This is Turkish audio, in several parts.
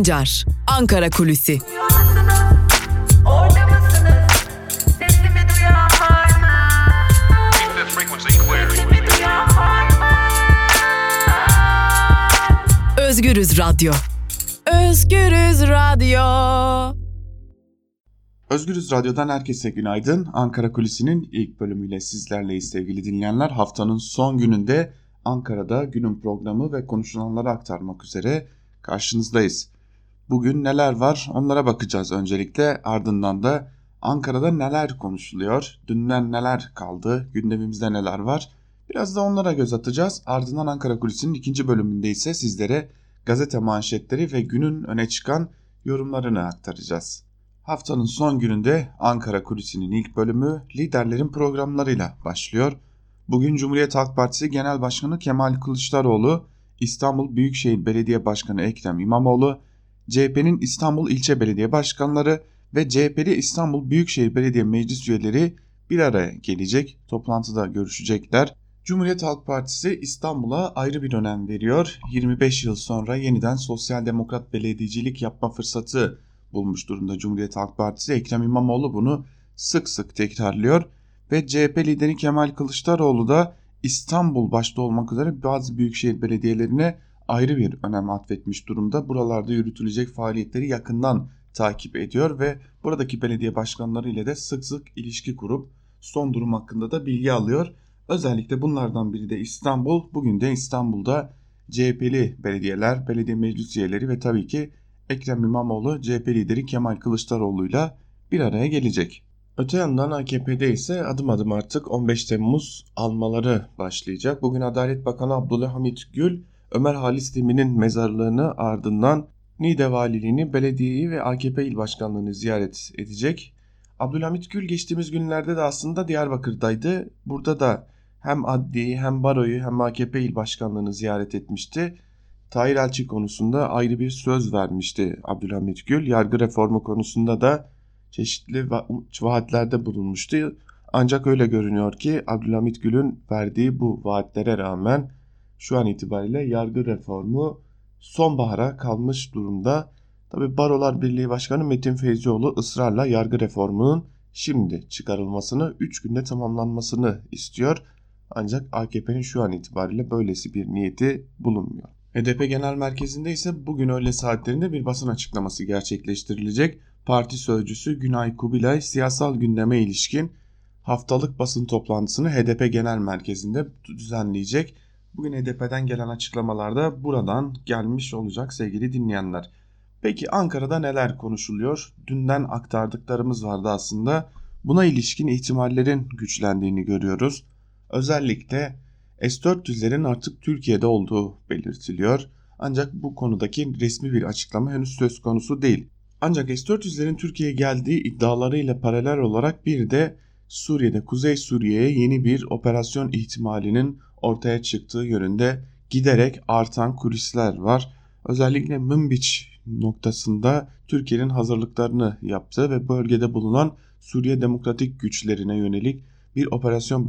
Sancar, Ankara Kulüsi. Özgürüz Radyo. Özgürüz Radyo. Özgürüz Radyo'dan herkese günaydın. Ankara Kulisi'nin ilk bölümüyle sizlerleyiz sevgili dinleyenler. Haftanın son gününde Ankara'da günün programı ve konuşulanları aktarmak üzere karşınızdayız. Bugün neler var onlara bakacağız öncelikle ardından da Ankara'da neler konuşuluyor, dünden neler kaldı, gündemimizde neler var biraz da onlara göz atacağız. Ardından Ankara Kulisi'nin ikinci bölümünde ise sizlere gazete manşetleri ve günün öne çıkan yorumlarını aktaracağız. Haftanın son gününde Ankara Kulisi'nin ilk bölümü liderlerin programlarıyla başlıyor. Bugün Cumhuriyet Halk Partisi Genel Başkanı Kemal Kılıçdaroğlu, İstanbul Büyükşehir Belediye Başkanı Ekrem İmamoğlu, CHP'nin İstanbul İlçe Belediye Başkanları ve CHP'li İstanbul Büyükşehir Belediye Meclis üyeleri bir araya gelecek, toplantıda görüşecekler. Cumhuriyet Halk Partisi İstanbul'a ayrı bir önem veriyor. 25 yıl sonra yeniden sosyal demokrat belediyecilik yapma fırsatı bulmuş durumda Cumhuriyet Halk Partisi. Ekrem İmamoğlu bunu sık sık tekrarlıyor ve CHP lideri Kemal Kılıçdaroğlu da İstanbul başta olmak üzere bazı büyükşehir belediyelerine ayrı bir önem atfetmiş durumda. Buralarda yürütülecek faaliyetleri yakından takip ediyor ve buradaki belediye başkanları ile de sık sık ilişki kurup son durum hakkında da bilgi alıyor. Özellikle bunlardan biri de İstanbul. Bugün de İstanbul'da CHP'li belediyeler, belediye meclis üyeleri ve tabii ki Ekrem İmamoğlu CHP lideri Kemal Kılıçdaroğlu'yla bir araya gelecek. Öte yandan AKP'de ise adım adım artık 15 Temmuz almaları başlayacak. Bugün Adalet Bakanı Abdülhamit Gül, Ömer Halis Demir'in mezarlığını ardından Niğde Valiliğini, belediyeyi ve AKP il başkanlığını ziyaret edecek. Abdülhamit Gül geçtiğimiz günlerde de aslında Diyarbakır'daydı. Burada da hem adliyeyi hem baroyu hem AKP il başkanlığını ziyaret etmişti. Tahir Elçi konusunda ayrı bir söz vermişti Abdülhamit Gül. Yargı reformu konusunda da çeşitli vaatlerde bulunmuştu. Ancak öyle görünüyor ki Abdülhamit Gül'ün verdiği bu vaatlere rağmen şu an itibariyle yargı reformu sonbahara kalmış durumda. Tabi Barolar Birliği Başkanı Metin Feyzioğlu ısrarla yargı reformunun şimdi çıkarılmasını 3 günde tamamlanmasını istiyor. Ancak AKP'nin şu an itibariyle böylesi bir niyeti bulunmuyor. HDP Genel Merkezi'nde ise bugün öğle saatlerinde bir basın açıklaması gerçekleştirilecek. Parti sözcüsü Günay Kubilay siyasal gündeme ilişkin haftalık basın toplantısını HDP Genel Merkezi'nde düzenleyecek. Bugün HDP'den gelen açıklamalarda buradan gelmiş olacak sevgili dinleyenler. Peki Ankara'da neler konuşuluyor? Dünden aktardıklarımız vardı aslında. Buna ilişkin ihtimallerin güçlendiğini görüyoruz. Özellikle S-400'lerin artık Türkiye'de olduğu belirtiliyor. Ancak bu konudaki resmi bir açıklama henüz söz konusu değil. Ancak S-400'lerin Türkiye'ye geldiği iddialarıyla paralel olarak bir de Suriye'de Kuzey Suriye'ye yeni bir operasyon ihtimalinin ortaya çıktığı yönünde giderek artan kulisler var. Özellikle Münbiç noktasında Türkiye'nin hazırlıklarını yaptı ve bölgede bulunan Suriye Demokratik Güçlerine yönelik bir operasyon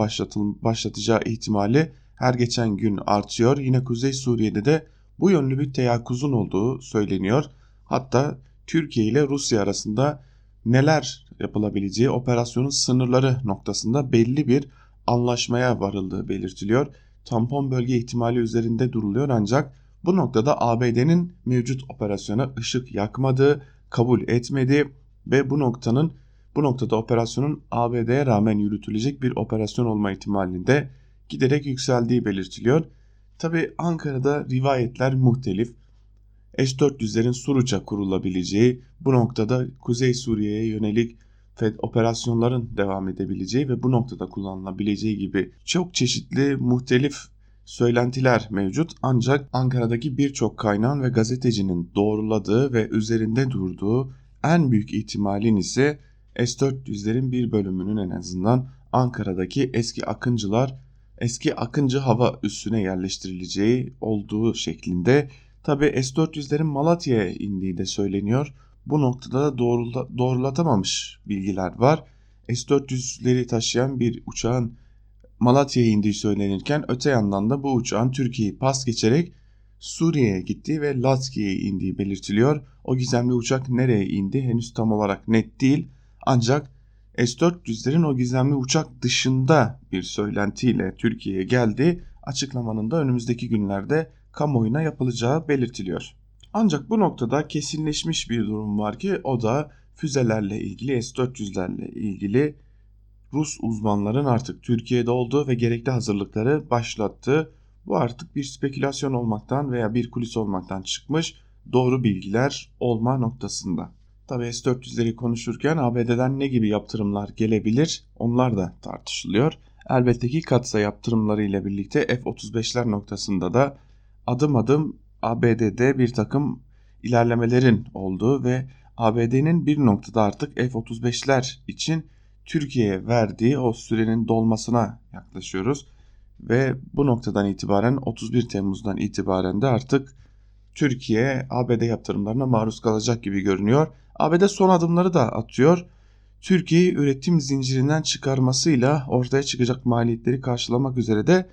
başlatacağı ihtimali her geçen gün artıyor. Yine Kuzey Suriye'de de bu yönlü bir teyakkuzun olduğu söyleniyor. Hatta Türkiye ile Rusya arasında neler yapılabileceği operasyonun sınırları noktasında belli bir anlaşmaya varıldığı belirtiliyor. Tampon bölge ihtimali üzerinde duruluyor ancak bu noktada ABD'nin mevcut operasyona ışık yakmadığı, kabul etmediği ve bu noktanın bu noktada operasyonun ABD'ye rağmen yürütülecek bir operasyon olma ihtimalinde giderek yükseldiği belirtiliyor. Tabi Ankara'da rivayetler muhtelif. S-400'lerin Suruç'a kurulabileceği, bu noktada Kuzey Suriye'ye yönelik FED operasyonların devam edebileceği ve bu noktada kullanılabileceği gibi çok çeşitli muhtelif söylentiler mevcut ancak Ankara'daki birçok kaynağın ve gazetecinin doğruladığı ve üzerinde durduğu en büyük ihtimalin ise S-400'lerin bir bölümünün en azından Ankara'daki eski akıncılar eski akıncı hava üssüne yerleştirileceği olduğu şeklinde. Tabi S-400'lerin Malatya'ya indiği de söyleniyor. Bu noktada da doğrula, doğrulatamamış bilgiler var. S-400'leri taşıyan bir uçağın Malatya'ya indiği söylenirken öte yandan da bu uçağın Türkiye'yi pas geçerek Suriye'ye gitti ve Lazki'ye indiği belirtiliyor. O gizemli uçak nereye indi henüz tam olarak net değil. Ancak S-400'lerin o gizemli uçak dışında bir söylentiyle Türkiye'ye geldi. Açıklamanın da önümüzdeki günlerde kamuoyuna yapılacağı belirtiliyor. Ancak bu noktada kesinleşmiş bir durum var ki o da füzelerle ilgili S-400'lerle ilgili Rus uzmanların artık Türkiye'de olduğu ve gerekli hazırlıkları başlattığı bu artık bir spekülasyon olmaktan veya bir kulis olmaktan çıkmış doğru bilgiler olma noktasında. Tabi S-400'leri konuşurken ABD'den ne gibi yaptırımlar gelebilir onlar da tartışılıyor. Elbette ki katsa yaptırımları ile birlikte F-35'ler noktasında da adım adım ABD'de bir takım ilerlemelerin olduğu ve ABD'nin bir noktada artık F-35'ler için Türkiye'ye verdiği o sürenin dolmasına yaklaşıyoruz. Ve bu noktadan itibaren 31 Temmuz'dan itibaren de artık Türkiye ABD yaptırımlarına maruz kalacak gibi görünüyor. ABD son adımları da atıyor. Türkiye'yi üretim zincirinden çıkarmasıyla ortaya çıkacak maliyetleri karşılamak üzere de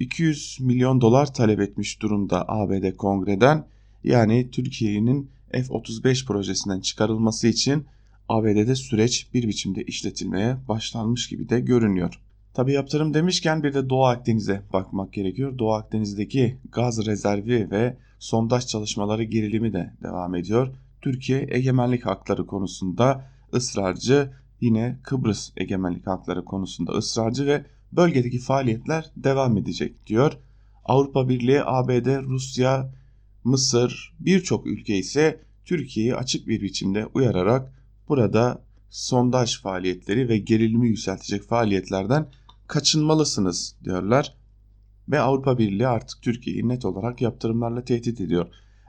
200 milyon dolar talep etmiş durumda ABD kongreden. Yani Türkiye'nin F-35 projesinden çıkarılması için ABD'de süreç bir biçimde işletilmeye başlanmış gibi de görünüyor. Tabi yaptırım demişken bir de Doğu Akdeniz'e bakmak gerekiyor. Doğu Akdeniz'deki gaz rezervi ve sondaj çalışmaları gerilimi de devam ediyor. Türkiye egemenlik hakları konusunda ısrarcı, yine Kıbrıs egemenlik hakları konusunda ısrarcı ve bölgedeki faaliyetler devam edecek diyor. Avrupa Birliği, ABD, Rusya, Mısır birçok ülke ise Türkiye'yi açık bir biçimde uyararak burada sondaj faaliyetleri ve gerilimi yükseltecek faaliyetlerden kaçınmalısınız diyorlar. Ve Avrupa Birliği artık Türkiye'yi net olarak yaptırımlarla tehdit ediyor.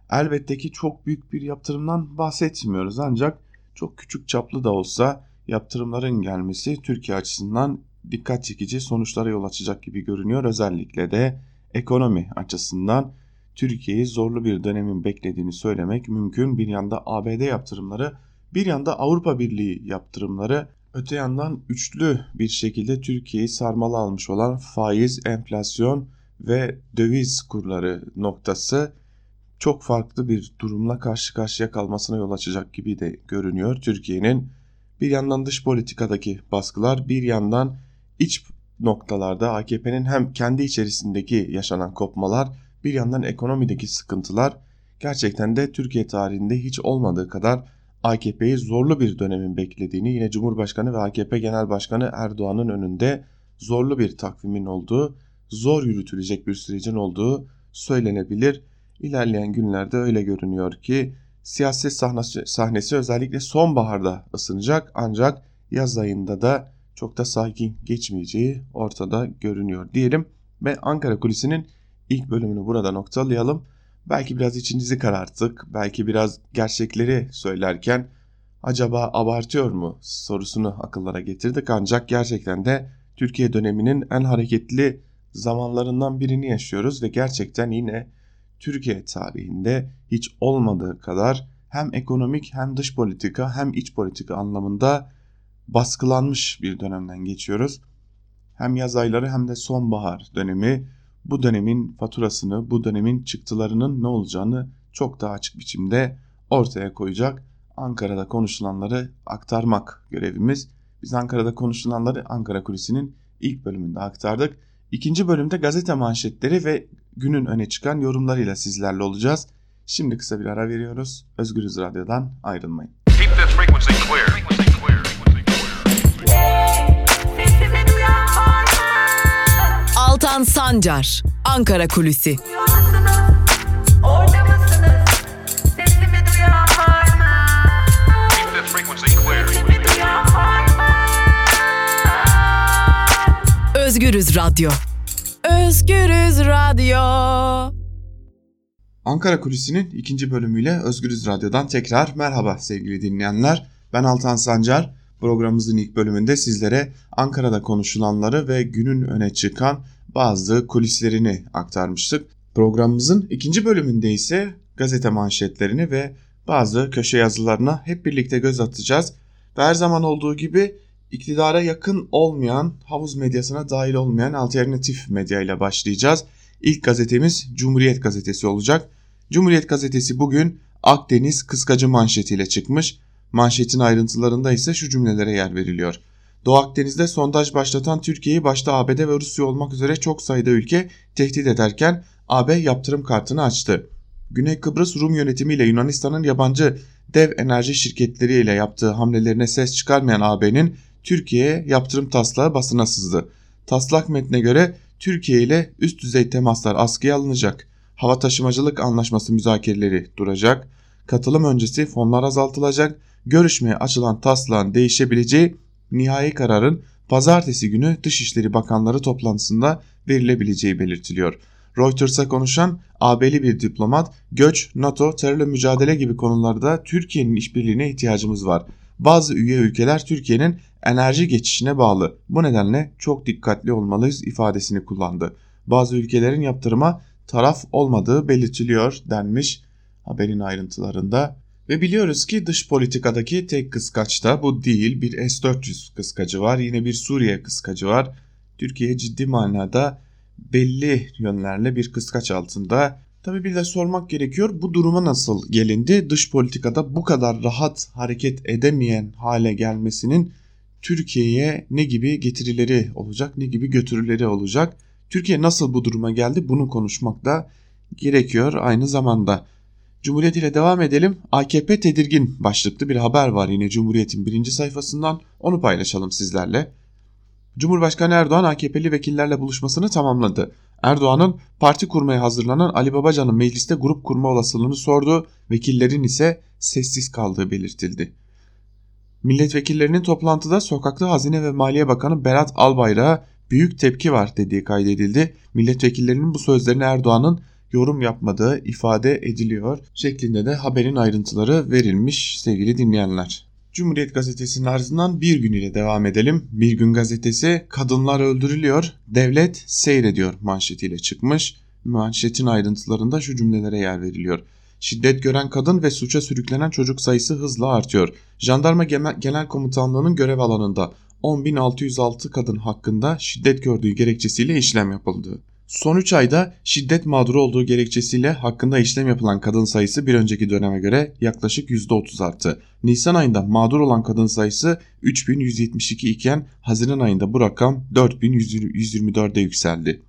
Elbette ki çok büyük bir yaptırımdan bahsetmiyoruz ancak çok küçük çaplı da olsa yaptırımların gelmesi Türkiye açısından dikkat çekici sonuçlara yol açacak gibi görünüyor. Özellikle de ekonomi açısından Türkiye'yi zorlu bir dönemin beklediğini söylemek mümkün. Bir yanda ABD yaptırımları, bir yanda Avrupa Birliği yaptırımları, öte yandan üçlü bir şekilde Türkiye'yi sarmalı almış olan faiz, enflasyon ve döviz kurları noktası çok farklı bir durumla karşı karşıya kalmasına yol açacak gibi de görünüyor. Türkiye'nin bir yandan dış politikadaki baskılar, bir yandan iç noktalarda AKP'nin hem kendi içerisindeki yaşanan kopmalar bir yandan ekonomideki sıkıntılar gerçekten de Türkiye tarihinde hiç olmadığı kadar AKP'yi zorlu bir dönemin beklediğini yine Cumhurbaşkanı ve AKP Genel Başkanı Erdoğan'ın önünde zorlu bir takvimin olduğu, zor yürütülecek bir sürecin olduğu söylenebilir. İlerleyen günlerde öyle görünüyor ki siyaset sahnesi, sahnesi özellikle sonbaharda ısınacak ancak yaz ayında da çok da sakin geçmeyeceği ortada görünüyor diyelim ve Ankara Kulisi'nin ilk bölümünü burada noktalayalım. Belki biraz içinizi kararttık, belki biraz gerçekleri söylerken acaba abartıyor mu sorusunu akıllara getirdik ancak gerçekten de Türkiye döneminin en hareketli zamanlarından birini yaşıyoruz ve gerçekten yine Türkiye tarihinde hiç olmadığı kadar hem ekonomik hem dış politika hem iç politika anlamında baskılanmış bir dönemden geçiyoruz. Hem yaz ayları hem de sonbahar dönemi bu dönemin faturasını, bu dönemin çıktılarının ne olacağını çok daha açık biçimde ortaya koyacak. Ankara'da konuşulanları aktarmak görevimiz. Biz Ankara'da konuşulanları Ankara Kulisi'nin ilk bölümünde aktardık. İkinci bölümde gazete manşetleri ve günün öne çıkan yorumlarıyla sizlerle olacağız. Şimdi kısa bir ara veriyoruz. Özgürüz Radyo'dan ayrılmayın. Altan Sancar, Ankara Kulüsi. Özgürüz Radyo. Özgürüz Radyo. Ankara Kulisi'nin ikinci bölümüyle Özgürüz Radyo'dan tekrar merhaba sevgili dinleyenler. Ben Altan Sancar. Programımızın ilk bölümünde sizlere Ankara'da konuşulanları ve günün öne çıkan bazı kulislerini aktarmıştık. Programımızın ikinci bölümünde ise gazete manşetlerini ve bazı köşe yazılarına hep birlikte göz atacağız. Ve her zaman olduğu gibi iktidara yakın olmayan, havuz medyasına dahil olmayan alternatif medya ile başlayacağız. İlk gazetemiz Cumhuriyet Gazetesi olacak. Cumhuriyet Gazetesi bugün Akdeniz kıskacı manşetiyle çıkmış. Manşetin ayrıntılarında ise şu cümlelere yer veriliyor. Doğu Akdeniz'de sondaj başlatan Türkiye'yi başta ABD ve Rusya olmak üzere çok sayıda ülke tehdit ederken AB yaptırım kartını açtı. Güney Kıbrıs Rum yönetimiyle Yunanistan'ın yabancı dev enerji şirketleriyle yaptığı hamlelerine ses çıkarmayan AB'nin Türkiye'ye yaptırım taslağı basına sızdı. Taslak metne göre Türkiye ile üst düzey temaslar askıya alınacak. Hava taşımacılık anlaşması müzakereleri duracak. Katılım öncesi fonlar azaltılacak. Görüşmeye açılan taslağın değişebileceği nihai kararın pazartesi günü Dışişleri Bakanları toplantısında verilebileceği belirtiliyor. Reuters'a konuşan AB'li bir diplomat, göç, NATO, terörle mücadele gibi konularda Türkiye'nin işbirliğine ihtiyacımız var. Bazı üye ülkeler Türkiye'nin enerji geçişine bağlı. Bu nedenle çok dikkatli olmalıyız ifadesini kullandı. Bazı ülkelerin yaptırıma taraf olmadığı belirtiliyor denmiş haberin ayrıntılarında. Ve biliyoruz ki dış politikadaki tek kıskaç da bu değil. Bir S-400 kıskacı var. Yine bir Suriye kıskacı var. Türkiye ciddi manada belli yönlerle bir kıskaç altında. Tabi bir de sormak gerekiyor bu duruma nasıl gelindi? Dış politikada bu kadar rahat hareket edemeyen hale gelmesinin Türkiye'ye ne gibi getirileri olacak, ne gibi götürüleri olacak? Türkiye nasıl bu duruma geldi? Bunu konuşmak da gerekiyor aynı zamanda. Cumhuriyet ile devam edelim. AKP tedirgin başlıklı bir haber var yine Cumhuriyet'in birinci sayfasından. Onu paylaşalım sizlerle. Cumhurbaşkanı Erdoğan AKP'li vekillerle buluşmasını tamamladı. Erdoğan'ın parti kurmaya hazırlanan Ali Babacan'ın mecliste grup kurma olasılığını sordu. Vekillerin ise sessiz kaldığı belirtildi. Milletvekillerinin toplantıda sokakta Hazine ve Maliye Bakanı Berat Albayrak'a büyük tepki var dediği kaydedildi. Milletvekillerinin bu sözlerine Erdoğan'ın yorum yapmadığı ifade ediliyor şeklinde de haberin ayrıntıları verilmiş sevgili dinleyenler. Cumhuriyet Gazetesi'nin ardından bir gün ile devam edelim. Bir gün gazetesi kadınlar öldürülüyor, devlet seyrediyor manşetiyle çıkmış. Manşetin ayrıntılarında şu cümlelere yer veriliyor. Şiddet gören kadın ve suça sürüklenen çocuk sayısı hızla artıyor. Jandarma Genel Komutanlığı'nın görev alanında 10.606 kadın hakkında şiddet gördüğü gerekçesiyle işlem yapıldı. Son 3 ayda şiddet mağduru olduğu gerekçesiyle hakkında işlem yapılan kadın sayısı bir önceki döneme göre yaklaşık %30 arttı. Nisan ayında mağdur olan kadın sayısı 3172 iken Haziran ayında bu rakam 4124'e yükseldi.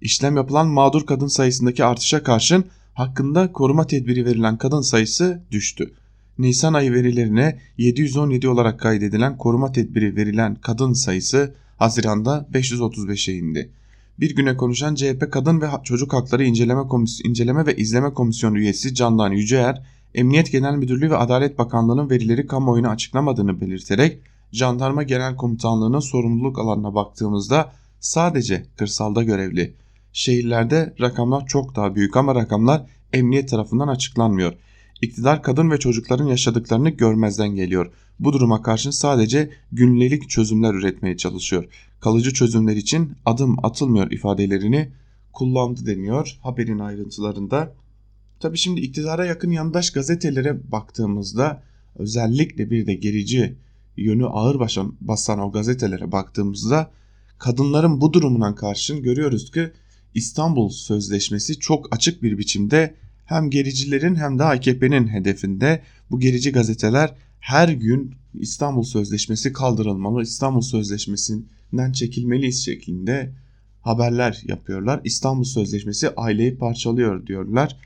İşlem yapılan mağdur kadın sayısındaki artışa karşın hakkında koruma tedbiri verilen kadın sayısı düştü. Nisan ayı verilerine 717 olarak kaydedilen koruma tedbiri verilen kadın sayısı Haziran'da 535'e indi. Bir güne konuşan CHP Kadın ve Çocuk Hakları İnceleme, Komis İnceleme ve İzleme Komisyonu üyesi Candan Yüceer, Emniyet Genel Müdürlüğü ve Adalet Bakanlığı'nın verileri kamuoyuna açıklamadığını belirterek Jandarma Genel Komutanlığı'nın sorumluluk alanına baktığımızda sadece kırsalda görevli. Şehirlerde rakamlar çok daha büyük ama rakamlar emniyet tarafından açıklanmıyor. İktidar kadın ve çocukların yaşadıklarını görmezden geliyor. Bu duruma karşın sadece günlük çözümler üretmeye çalışıyor. Kalıcı çözümler için adım atılmıyor ifadelerini kullandı deniyor haberin ayrıntılarında. Tabi şimdi iktidara yakın yandaş gazetelere baktığımızda özellikle bir de gerici yönü ağır basan, basan o gazetelere baktığımızda kadınların bu durumuna karşın görüyoruz ki İstanbul Sözleşmesi çok açık bir biçimde hem gericilerin hem de AKP'nin hedefinde. Bu gerici gazeteler her gün İstanbul Sözleşmesi kaldırılmalı, İstanbul Sözleşmesi'nden çekilmeliyiz şeklinde haberler yapıyorlar. İstanbul Sözleşmesi aileyi parçalıyor diyorlar.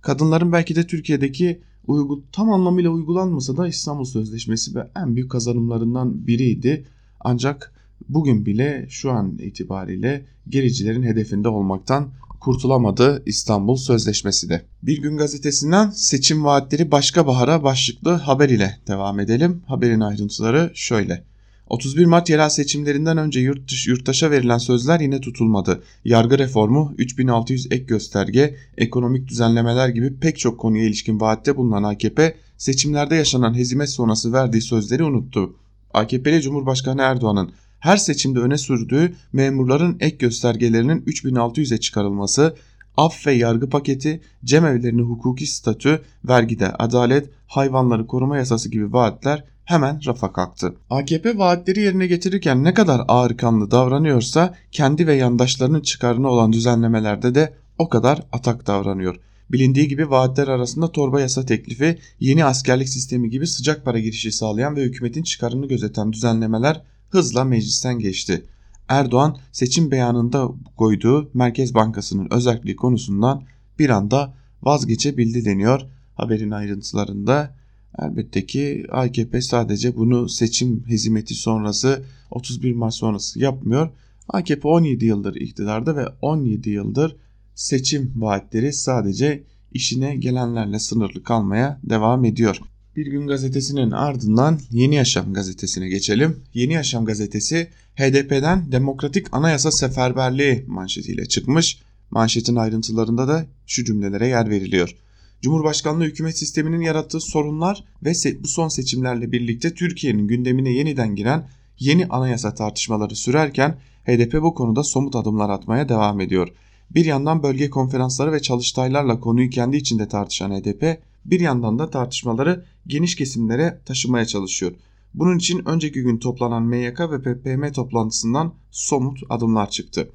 Kadınların belki de Türkiye'deki uygu, tam anlamıyla uygulanmasa da İstanbul Sözleşmesi ve en büyük kazanımlarından biriydi. Ancak bugün bile şu an itibariyle gericilerin hedefinde olmaktan kurtulamadı İstanbul Sözleşmesi de. Bir gün gazetesinden seçim vaatleri başka bahara başlıklı haber ile devam edelim. Haberin ayrıntıları şöyle. 31 Mart yerel seçimlerinden önce yurt dışı, yurttaşa verilen sözler yine tutulmadı. Yargı reformu, 3600 ek gösterge, ekonomik düzenlemeler gibi pek çok konuya ilişkin vaatte bulunan AKP, seçimlerde yaşanan hezimet sonrası verdiği sözleri unuttu. AKP'li Cumhurbaşkanı Erdoğan'ın her seçimde öne sürdüğü memurların ek göstergelerinin 3600'e çıkarılması, af ve yargı paketi, cemevlerinin hukuki statü, vergide adalet, hayvanları koruma yasası gibi vaatler hemen rafa kalktı. AKP vaatleri yerine getirirken ne kadar ağır kanlı davranıyorsa kendi ve yandaşlarının çıkarına olan düzenlemelerde de o kadar atak davranıyor. Bilindiği gibi vaatler arasında torba yasa teklifi, yeni askerlik sistemi gibi sıcak para girişi sağlayan ve hükümetin çıkarını gözeten düzenlemeler hızla meclisten geçti. Erdoğan seçim beyanında koyduğu Merkez Bankası'nın özelliği konusundan bir anda vazgeçebildi deniyor haberin ayrıntılarında. Elbette ki AKP sadece bunu seçim hizmeti sonrası 31 Mart sonrası yapmıyor. AKP 17 yıldır iktidarda ve 17 yıldır seçim vaatleri sadece işine gelenlerle sınırlı kalmaya devam ediyor. Bir gün gazetesinin ardından Yeni Yaşam gazetesine geçelim. Yeni Yaşam gazetesi HDP'den Demokratik Anayasa Seferberliği manşetiyle çıkmış. Manşetin ayrıntılarında da şu cümlelere yer veriliyor. Cumhurbaşkanlığı hükümet sisteminin yarattığı sorunlar ve bu son seçimlerle birlikte Türkiye'nin gündemine yeniden giren yeni anayasa tartışmaları sürerken HDP bu konuda somut adımlar atmaya devam ediyor. Bir yandan bölge konferansları ve çalıştaylarla konuyu kendi içinde tartışan HDP, bir yandan da tartışmaları geniş kesimlere taşımaya çalışıyor. Bunun için önceki gün toplanan MYK ve PPM toplantısından somut adımlar çıktı.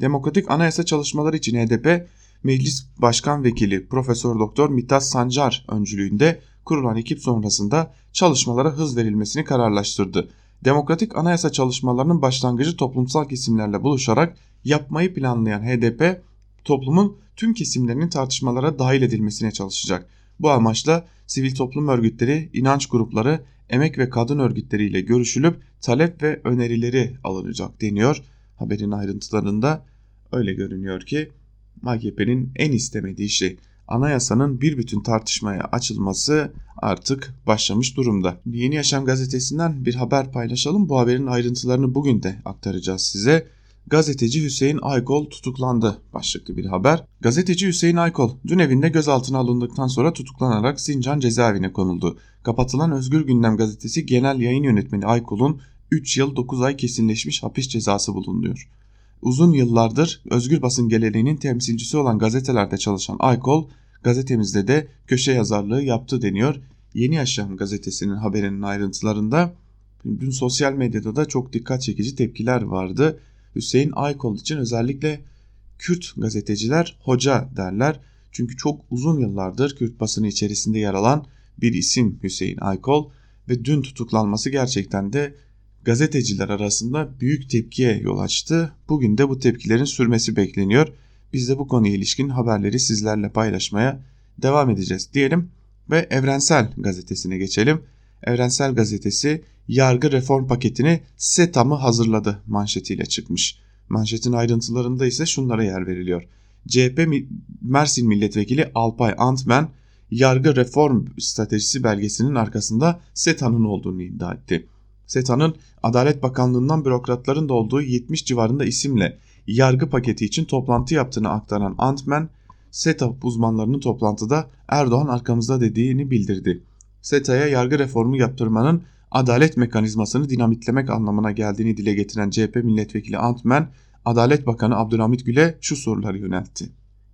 Demokratik anayasa çalışmaları için HDP, Meclis Başkan Vekili Profesör Doktor Mithat Sancar öncülüğünde kurulan ekip sonrasında çalışmalara hız verilmesini kararlaştırdı. Demokratik anayasa çalışmalarının başlangıcı toplumsal kesimlerle buluşarak yapmayı planlayan HDP toplumun tüm kesimlerinin tartışmalara dahil edilmesine çalışacak. Bu amaçla sivil toplum örgütleri, inanç grupları, emek ve kadın örgütleriyle görüşülüp talep ve önerileri alınacak deniyor. Haberin ayrıntılarında öyle görünüyor ki AKP'nin en istemediği şey anayasanın bir bütün tartışmaya açılması artık başlamış durumda. Yeni Yaşam gazetesinden bir haber paylaşalım. Bu haberin ayrıntılarını bugün de aktaracağız size. Gazeteci Hüseyin Aykol tutuklandı başlıklı bir haber. Gazeteci Hüseyin Aykol dün evinde gözaltına alındıktan sonra tutuklanarak Sincan cezaevine konuldu. Kapatılan Özgür Gündem gazetesi genel yayın yönetmeni Aykol'un 3 yıl 9 ay kesinleşmiş hapis cezası bulunuyor. Uzun yıllardır özgür basın geleneğinin temsilcisi olan gazetelerde çalışan Aykol, gazetemizde de köşe yazarlığı yaptı deniyor. Yeni Yaşam gazetesinin haberinin ayrıntılarında dün sosyal medyada da çok dikkat çekici tepkiler vardı. Hüseyin Aykol için özellikle Kürt gazeteciler hoca derler. Çünkü çok uzun yıllardır Kürt basını içerisinde yer alan bir isim Hüseyin Aykol ve dün tutuklanması gerçekten de gazeteciler arasında büyük tepkiye yol açtı. Bugün de bu tepkilerin sürmesi bekleniyor. Biz de bu konuya ilişkin haberleri sizlerle paylaşmaya devam edeceğiz diyelim ve Evrensel Gazetesi'ne geçelim. Evrensel Gazetesi yargı reform paketini SETAM'ı hazırladı manşetiyle çıkmış. Manşetin ayrıntılarında ise şunlara yer veriliyor. CHP Mersin Milletvekili Alpay Antmen yargı reform stratejisi belgesinin arkasında SETA'nın olduğunu iddia etti. SETA'nın Adalet Bakanlığı'ndan bürokratların da olduğu 70 civarında isimle yargı paketi için toplantı yaptığını aktaran Antmen, SETA uzmanlarının toplantıda Erdoğan arkamızda dediğini bildirdi. SETA'ya yargı reformu yaptırmanın adalet mekanizmasını dinamitlemek anlamına geldiğini dile getiren CHP milletvekili Antmen, Adalet Bakanı Abdülhamit Gül'e şu soruları yöneltti.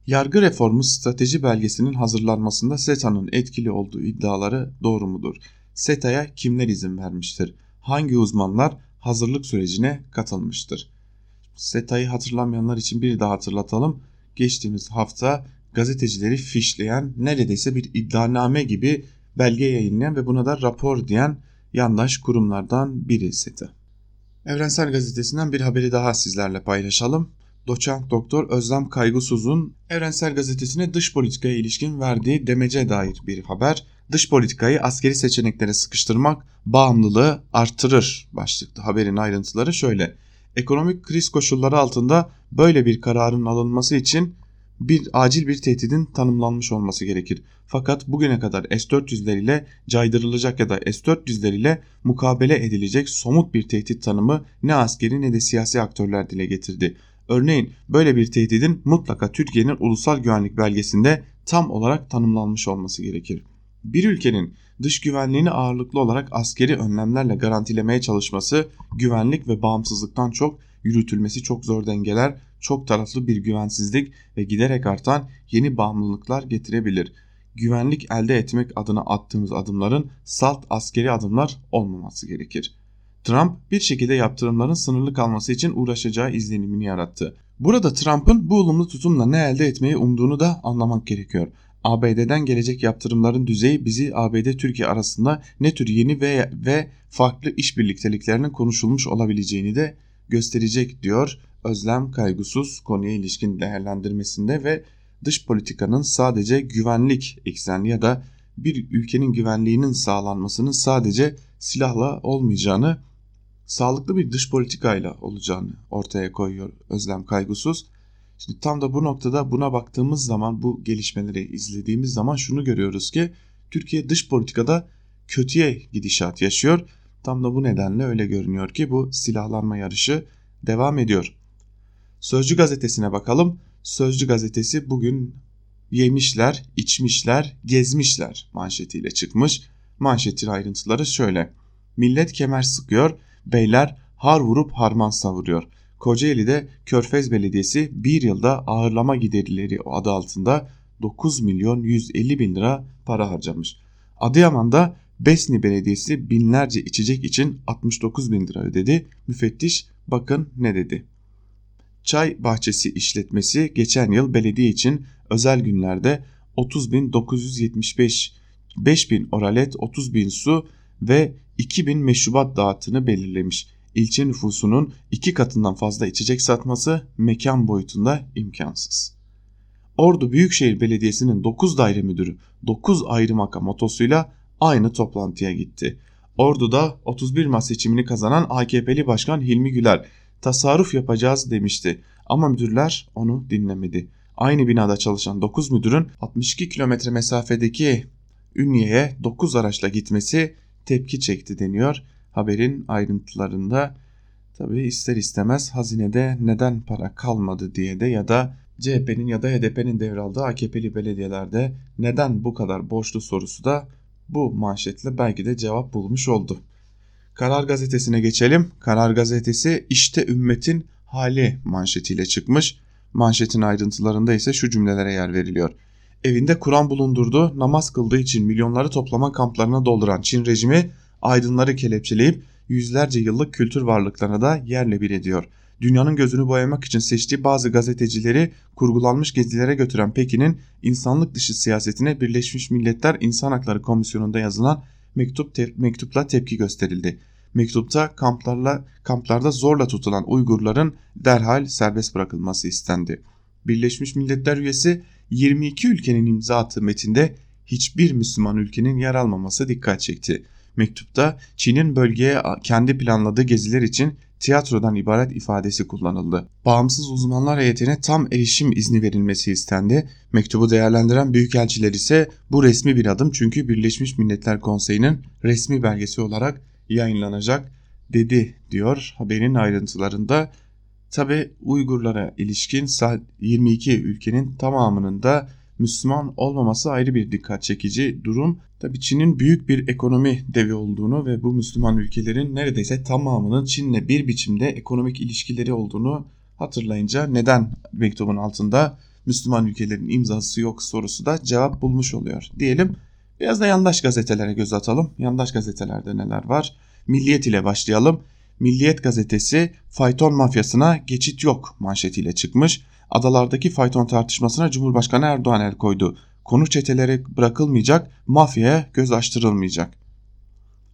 Yargı reformu strateji belgesinin hazırlanmasında SETA'nın etkili olduğu iddiaları doğru mudur? SETA'ya kimler izin vermiştir? Hangi uzmanlar hazırlık sürecine katılmıştır? SETA'yı hatırlamayanlar için bir daha hatırlatalım. Geçtiğimiz hafta gazetecileri fişleyen neredeyse bir iddianame gibi belge yayınlayan ve buna da rapor diyen yandaş kurumlardan biri. Evrensel Gazetesi'nden bir haberi daha sizlerle paylaşalım. Doçent Doktor Özlem Kaygısuz'un Evrensel Gazetesi'ne dış politikaya ilişkin verdiği demece dair bir haber. Dış politikayı askeri seçeneklere sıkıştırmak bağımlılığı arttırır başlıklı haberin ayrıntıları şöyle. Ekonomik kriz koşulları altında böyle bir kararın alınması için bir acil bir tehdidin tanımlanmış olması gerekir. Fakat bugüne kadar S-400'ler ile caydırılacak ya da S-400'ler ile mukabele edilecek somut bir tehdit tanımı ne askeri ne de siyasi aktörler dile getirdi. Örneğin böyle bir tehdidin mutlaka Türkiye'nin ulusal güvenlik belgesinde tam olarak tanımlanmış olması gerekir. Bir ülkenin dış güvenliğini ağırlıklı olarak askeri önlemlerle garantilemeye çalışması güvenlik ve bağımsızlıktan çok yürütülmesi çok zor dengeler, çok taraflı bir güvensizlik ve giderek artan yeni bağımlılıklar getirebilir. Güvenlik elde etmek adına attığımız adımların salt askeri adımlar olmaması gerekir. Trump bir şekilde yaptırımların sınırlı kalması için uğraşacağı izlenimini yarattı. Burada Trump'ın bu olumlu tutumla ne elde etmeyi umduğunu da anlamak gerekiyor. ABD'den gelecek yaptırımların düzeyi bizi ABD-Türkiye arasında ne tür yeni ve, ve farklı iş birlikteliklerinin konuşulmuş olabileceğini de gösterecek diyor Özlem Kaygusuz konuya ilişkin değerlendirmesinde ve dış politikanın sadece güvenlik eksenli ya da bir ülkenin güvenliğinin sağlanmasının sadece silahla olmayacağını, sağlıklı bir dış politikayla olacağını ortaya koyuyor Özlem Kaygusuz. Şimdi tam da bu noktada buna baktığımız zaman bu gelişmeleri izlediğimiz zaman şunu görüyoruz ki Türkiye dış politikada kötüye gidişat yaşıyor. Tam da bu nedenle öyle görünüyor ki bu silahlanma yarışı devam ediyor. Sözcü gazetesine bakalım. Sözcü gazetesi bugün yemişler, içmişler, gezmişler manşetiyle çıkmış. Manşetin ayrıntıları şöyle. Millet kemer sıkıyor, beyler har vurup harman savuruyor. Kocaeli'de Körfez Belediyesi bir yılda ağırlama giderleri adı altında 9 milyon 150 bin lira para harcamış. Adıyaman'da Besni Belediyesi binlerce içecek için 69 bin lira ödedi. Müfettiş bakın ne dedi. Çay bahçesi işletmesi geçen yıl belediye için özel günlerde 30.975 5000 oralet, 30.000 su ve 2000 meşrubat dağıtını belirlemiş. İlçe nüfusunun iki katından fazla içecek satması mekan boyutunda imkansız. Ordu Büyükşehir Belediyesi'nin 9 daire müdürü 9 ayrı makam motosuyla aynı toplantıya gitti. Ordu'da 31 Mart seçimini kazanan AKP'li Başkan Hilmi Güler tasarruf yapacağız demişti ama müdürler onu dinlemedi. Aynı binada çalışan 9 müdürün 62 kilometre mesafedeki Ünye'ye 9 araçla gitmesi tepki çekti deniyor. Haberin ayrıntılarında tabi ister istemez hazinede neden para kalmadı diye de ya da CHP'nin ya da HDP'nin devraldığı AKP'li belediyelerde neden bu kadar borçlu sorusu da bu manşetle belki de cevap bulmuş oldu. Karar Gazetesi'ne geçelim. Karar Gazetesi işte ümmetin hali manşetiyle çıkmış. Manşetin ayrıntılarında ise şu cümlelere yer veriliyor. Evinde Kur'an bulundurdu, namaz kıldığı için milyonları toplama kamplarına dolduran Çin rejimi aydınları kelepçeleyip yüzlerce yıllık kültür varlıklarına da yerle bir ediyor. Dünyanın gözünü boyamak için seçtiği bazı gazetecileri kurgulanmış gezilere götüren Pekin'in insanlık dışı siyasetine Birleşmiş Milletler İnsan Hakları Komisyonu'nda yazılan mektup te mektupla tepki gösterildi. Mektupta kamplarla kamplarda zorla tutulan Uygurların derhal serbest bırakılması istendi. Birleşmiş Milletler üyesi 22 ülkenin imza attığı metinde hiçbir Müslüman ülkenin yer almaması dikkat çekti. Mektupta Çin'in bölgeye kendi planladığı geziler için tiyatrodan ibaret ifadesi kullanıldı. Bağımsız uzmanlar heyetine tam erişim izni verilmesi istendi. Mektubu değerlendiren büyükelçiler ise bu resmi bir adım çünkü Birleşmiş Milletler Konseyi'nin resmi belgesi olarak yayınlanacak dedi diyor haberin ayrıntılarında. Tabi Uygurlara ilişkin 22 ülkenin tamamının da Müslüman olmaması ayrı bir dikkat çekici durum. Tabi Çin'in büyük bir ekonomi devi olduğunu ve bu Müslüman ülkelerin neredeyse tamamının Çin'le bir biçimde ekonomik ilişkileri olduğunu hatırlayınca neden mektubun altında Müslüman ülkelerin imzası yok sorusu da cevap bulmuş oluyor diyelim. Biraz da yandaş gazetelere göz atalım. Yandaş gazetelerde neler var? Milliyet ile başlayalım. Milliyet gazetesi fayton mafyasına geçit yok manşetiyle çıkmış. Adalardaki fayton tartışmasına Cumhurbaşkanı Erdoğan el koydu. Konu çetelere bırakılmayacak, mafyaya göz açtırılmayacak.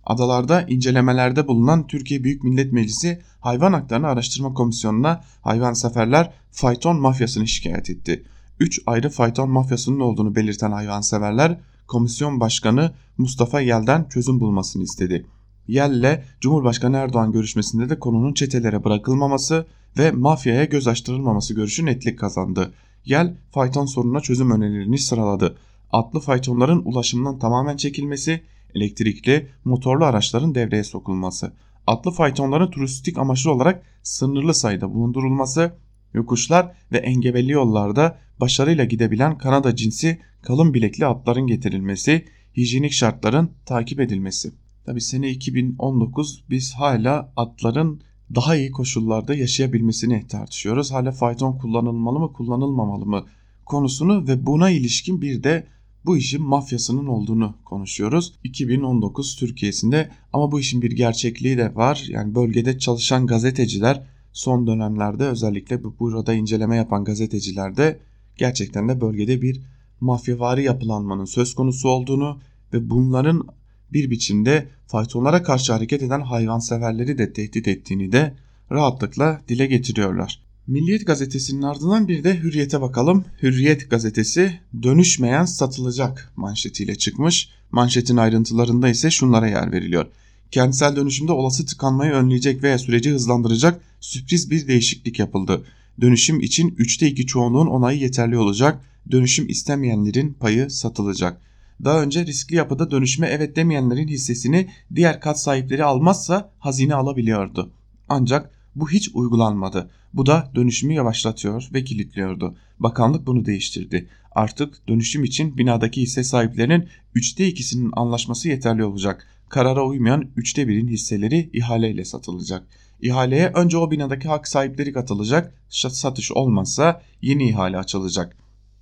Adalarda incelemelerde bulunan Türkiye Büyük Millet Meclisi Hayvan Haklarını Araştırma Komisyonu'na hayvanseverler fayton mafyasını şikayet etti. 3 ayrı fayton mafyasının olduğunu belirten hayvanseverler komisyon başkanı Mustafa Yel'den çözüm bulmasını istedi. Yel'le Cumhurbaşkanı Erdoğan görüşmesinde de konunun çetelere bırakılmaması ve mafyaya göz açtırılmaması görüşü netlik kazandı. Yel fayton sorununa çözüm önerilerini sıraladı. Atlı faytonların ulaşımdan tamamen çekilmesi, elektrikli, motorlu araçların devreye sokulması, atlı faytonların turistik amaçlı olarak sınırlı sayıda bulundurulması, yokuşlar ve engebeli yollarda başarıyla gidebilen Kanada cinsi kalın bilekli atların getirilmesi, hijyenik şartların takip edilmesi. Tabi sene 2019 biz hala atların daha iyi koşullarda yaşayabilmesini tartışıyoruz. Hala fayton kullanılmalı mı kullanılmamalı mı konusunu ve buna ilişkin bir de bu işin mafyasının olduğunu konuşuyoruz. 2019 Türkiye'sinde ama bu işin bir gerçekliği de var. Yani bölgede çalışan gazeteciler son dönemlerde özellikle bu burada inceleme yapan gazeteciler de gerçekten de bölgede bir mafyavari yapılanmanın söz konusu olduğunu ve bunların bir biçimde faytonlara karşı hareket eden hayvanseverleri de tehdit ettiğini de rahatlıkla dile getiriyorlar. Milliyet gazetesinin ardından bir de Hürriyet'e bakalım. Hürriyet gazetesi dönüşmeyen satılacak manşetiyle çıkmış. Manşetin ayrıntılarında ise şunlara yer veriliyor. Kentsel dönüşümde olası tıkanmayı önleyecek veya süreci hızlandıracak sürpriz bir değişiklik yapıldı. Dönüşüm için 3'te 2 çoğunluğun onayı yeterli olacak. Dönüşüm istemeyenlerin payı satılacak. Daha önce riskli yapıda dönüşüme evet demeyenlerin hissesini diğer kat sahipleri almazsa hazine alabiliyordu. Ancak bu hiç uygulanmadı. Bu da dönüşümü yavaşlatıyor ve kilitliyordu. Bakanlık bunu değiştirdi. Artık dönüşüm için binadaki hisse sahiplerinin 3'te 2'sinin anlaşması yeterli olacak. Karara uymayan 3'te 1'in hisseleri ihaleyle satılacak. İhaleye önce o binadaki hak sahipleri katılacak. Satış olmazsa yeni ihale açılacak.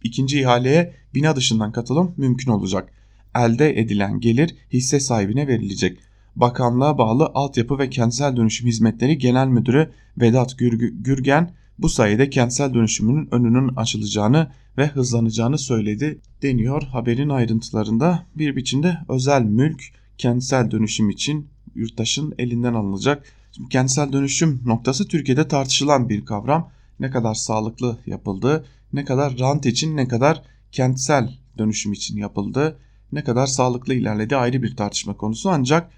İkinci ihaleye bina dışından katılım mümkün olacak. Elde edilen gelir hisse sahibine verilecek. Bakanlığa bağlı Altyapı ve Kentsel Dönüşüm Hizmetleri Genel Müdürü Vedat Gürgen bu sayede kentsel dönüşümünün önünün açılacağını ve hızlanacağını söyledi deniyor haberin ayrıntılarında. Bir biçimde özel mülk kentsel dönüşüm için yurttaşın elinden alınacak. Şimdi kentsel dönüşüm noktası Türkiye'de tartışılan bir kavram. Ne kadar sağlıklı yapıldığı, ne kadar rant için ne kadar kentsel dönüşüm için yapıldığı, ne kadar sağlıklı ilerlediği ayrı bir tartışma konusu ancak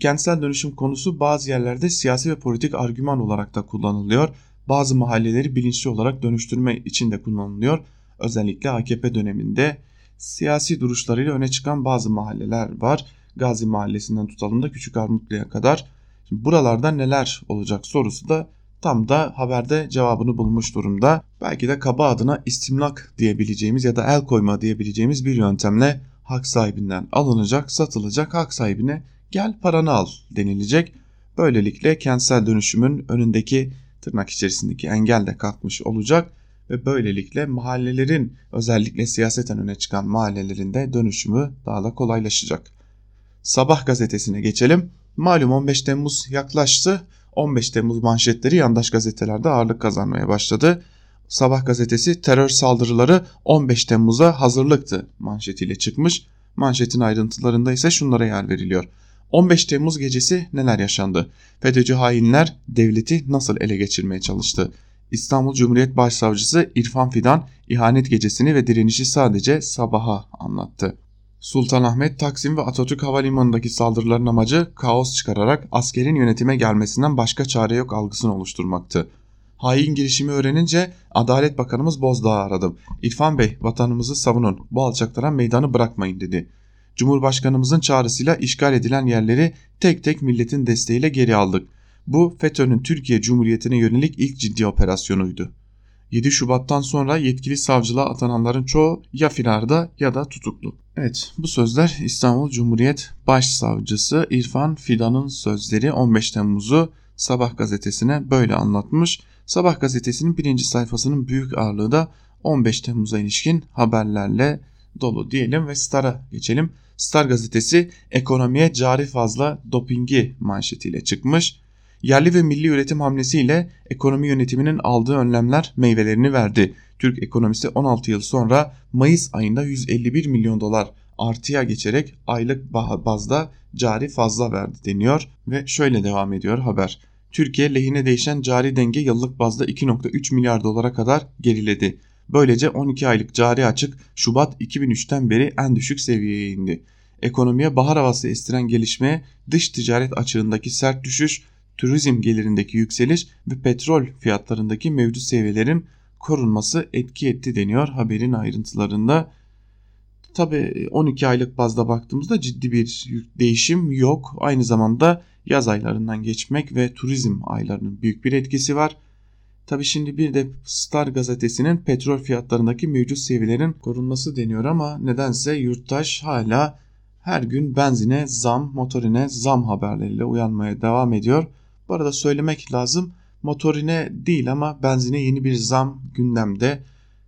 kentsel dönüşüm konusu bazı yerlerde siyasi ve politik argüman olarak da kullanılıyor. Bazı mahalleleri bilinçli olarak dönüştürme için de kullanılıyor. Özellikle AKP döneminde siyasi duruşlarıyla öne çıkan bazı mahalleler var. Gazi Mahallesi'nden tutalım da Küçük Armutlu'ya kadar. Şimdi buralarda neler olacak sorusu da tam da haberde cevabını bulmuş durumda. Belki de kaba adına istimlak diyebileceğimiz ya da el koyma diyebileceğimiz bir yöntemle hak sahibinden alınacak, satılacak hak sahibine gel paranı al denilecek. Böylelikle kentsel dönüşümün önündeki tırnak içerisindeki engel de kalkmış olacak ve böylelikle mahallelerin özellikle siyaseten öne çıkan mahallelerinde dönüşümü daha da kolaylaşacak. Sabah gazetesine geçelim. Malum 15 Temmuz yaklaştı. 15 Temmuz manşetleri yandaş gazetelerde ağırlık kazanmaya başladı. Sabah gazetesi terör saldırıları 15 Temmuz'a hazırlıktı manşetiyle çıkmış. Manşetin ayrıntılarında ise şunlara yer veriliyor. 15 Temmuz gecesi neler yaşandı? FETÖ'cü hainler devleti nasıl ele geçirmeye çalıştı? İstanbul Cumhuriyet Başsavcısı İrfan Fidan ihanet gecesini ve direnişi sadece sabaha anlattı. Sultanahmet, Taksim ve Atatürk Havalimanı'ndaki saldırıların amacı kaos çıkararak askerin yönetime gelmesinden başka çare yok algısını oluşturmaktı. Hain girişimi öğrenince Adalet Bakanımız Bozdağ'ı aradım. İrfan Bey vatanımızı savunun bu alçaklara meydanı bırakmayın dedi. Cumhurbaşkanımızın çağrısıyla işgal edilen yerleri tek tek milletin desteğiyle geri aldık. Bu FETÖ'nün Türkiye Cumhuriyeti'ne yönelik ilk ciddi operasyonuydu. 7 Şubat'tan sonra yetkili savcılığa atananların çoğu ya firarda ya da tutuklu. Evet bu sözler İstanbul Cumhuriyet Başsavcısı İrfan Fidan'ın sözleri 15 Temmuz'u Sabah gazetesine böyle anlatmış. Sabah gazetesinin birinci sayfasının büyük ağırlığı da 15 Temmuz'a ilişkin haberlerle dolu diyelim ve Star'a geçelim. Star gazetesi ekonomiye cari fazla dopingi manşetiyle çıkmış. Yerli ve milli üretim hamlesiyle ekonomi yönetiminin aldığı önlemler meyvelerini verdi. Türk ekonomisi 16 yıl sonra Mayıs ayında 151 milyon dolar artıya geçerek aylık bazda cari fazla verdi deniyor ve şöyle devam ediyor haber. Türkiye lehine değişen cari denge yıllık bazda 2.3 milyar dolara kadar geriledi. Böylece 12 aylık cari açık Şubat 2003'ten beri en düşük seviyeye indi. Ekonomiye bahar havası estiren gelişmeye dış ticaret açığındaki sert düşüş, turizm gelirindeki yükseliş ve petrol fiyatlarındaki mevcut seviyelerin korunması etki etti deniyor haberin ayrıntılarında. Tabi 12 aylık bazda baktığımızda ciddi bir değişim yok. Aynı zamanda yaz aylarından geçmek ve turizm aylarının büyük bir etkisi var. Tabi şimdi bir de Star gazetesinin petrol fiyatlarındaki mevcut seviyelerin korunması deniyor ama nedense yurttaş hala her gün benzine zam, motorine zam haberleriyle uyanmaya devam ediyor. Bu arada söylemek lazım motorine değil ama benzine yeni bir zam gündemde.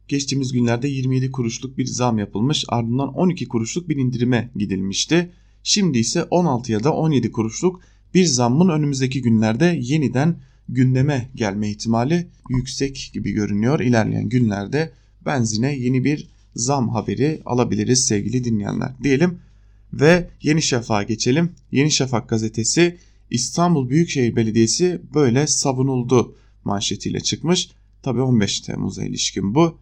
geçtiğimiz günlerde 27 kuruşluk bir zam yapılmış ardından 12 kuruşluk bir indirime gidilmişti. Şimdi ise 16 ya da 17 kuruşluk bir zammın önümüzdeki günlerde yeniden gündeme gelme ihtimali yüksek gibi görünüyor. İlerleyen günlerde benzine yeni bir zam haberi alabiliriz sevgili dinleyenler diyelim ve Yeni Şafak'a geçelim. Yeni Şafak gazetesi İstanbul Büyükşehir Belediyesi böyle savunuldu manşetiyle çıkmış. Tabi 15 Temmuz'a ilişkin bu.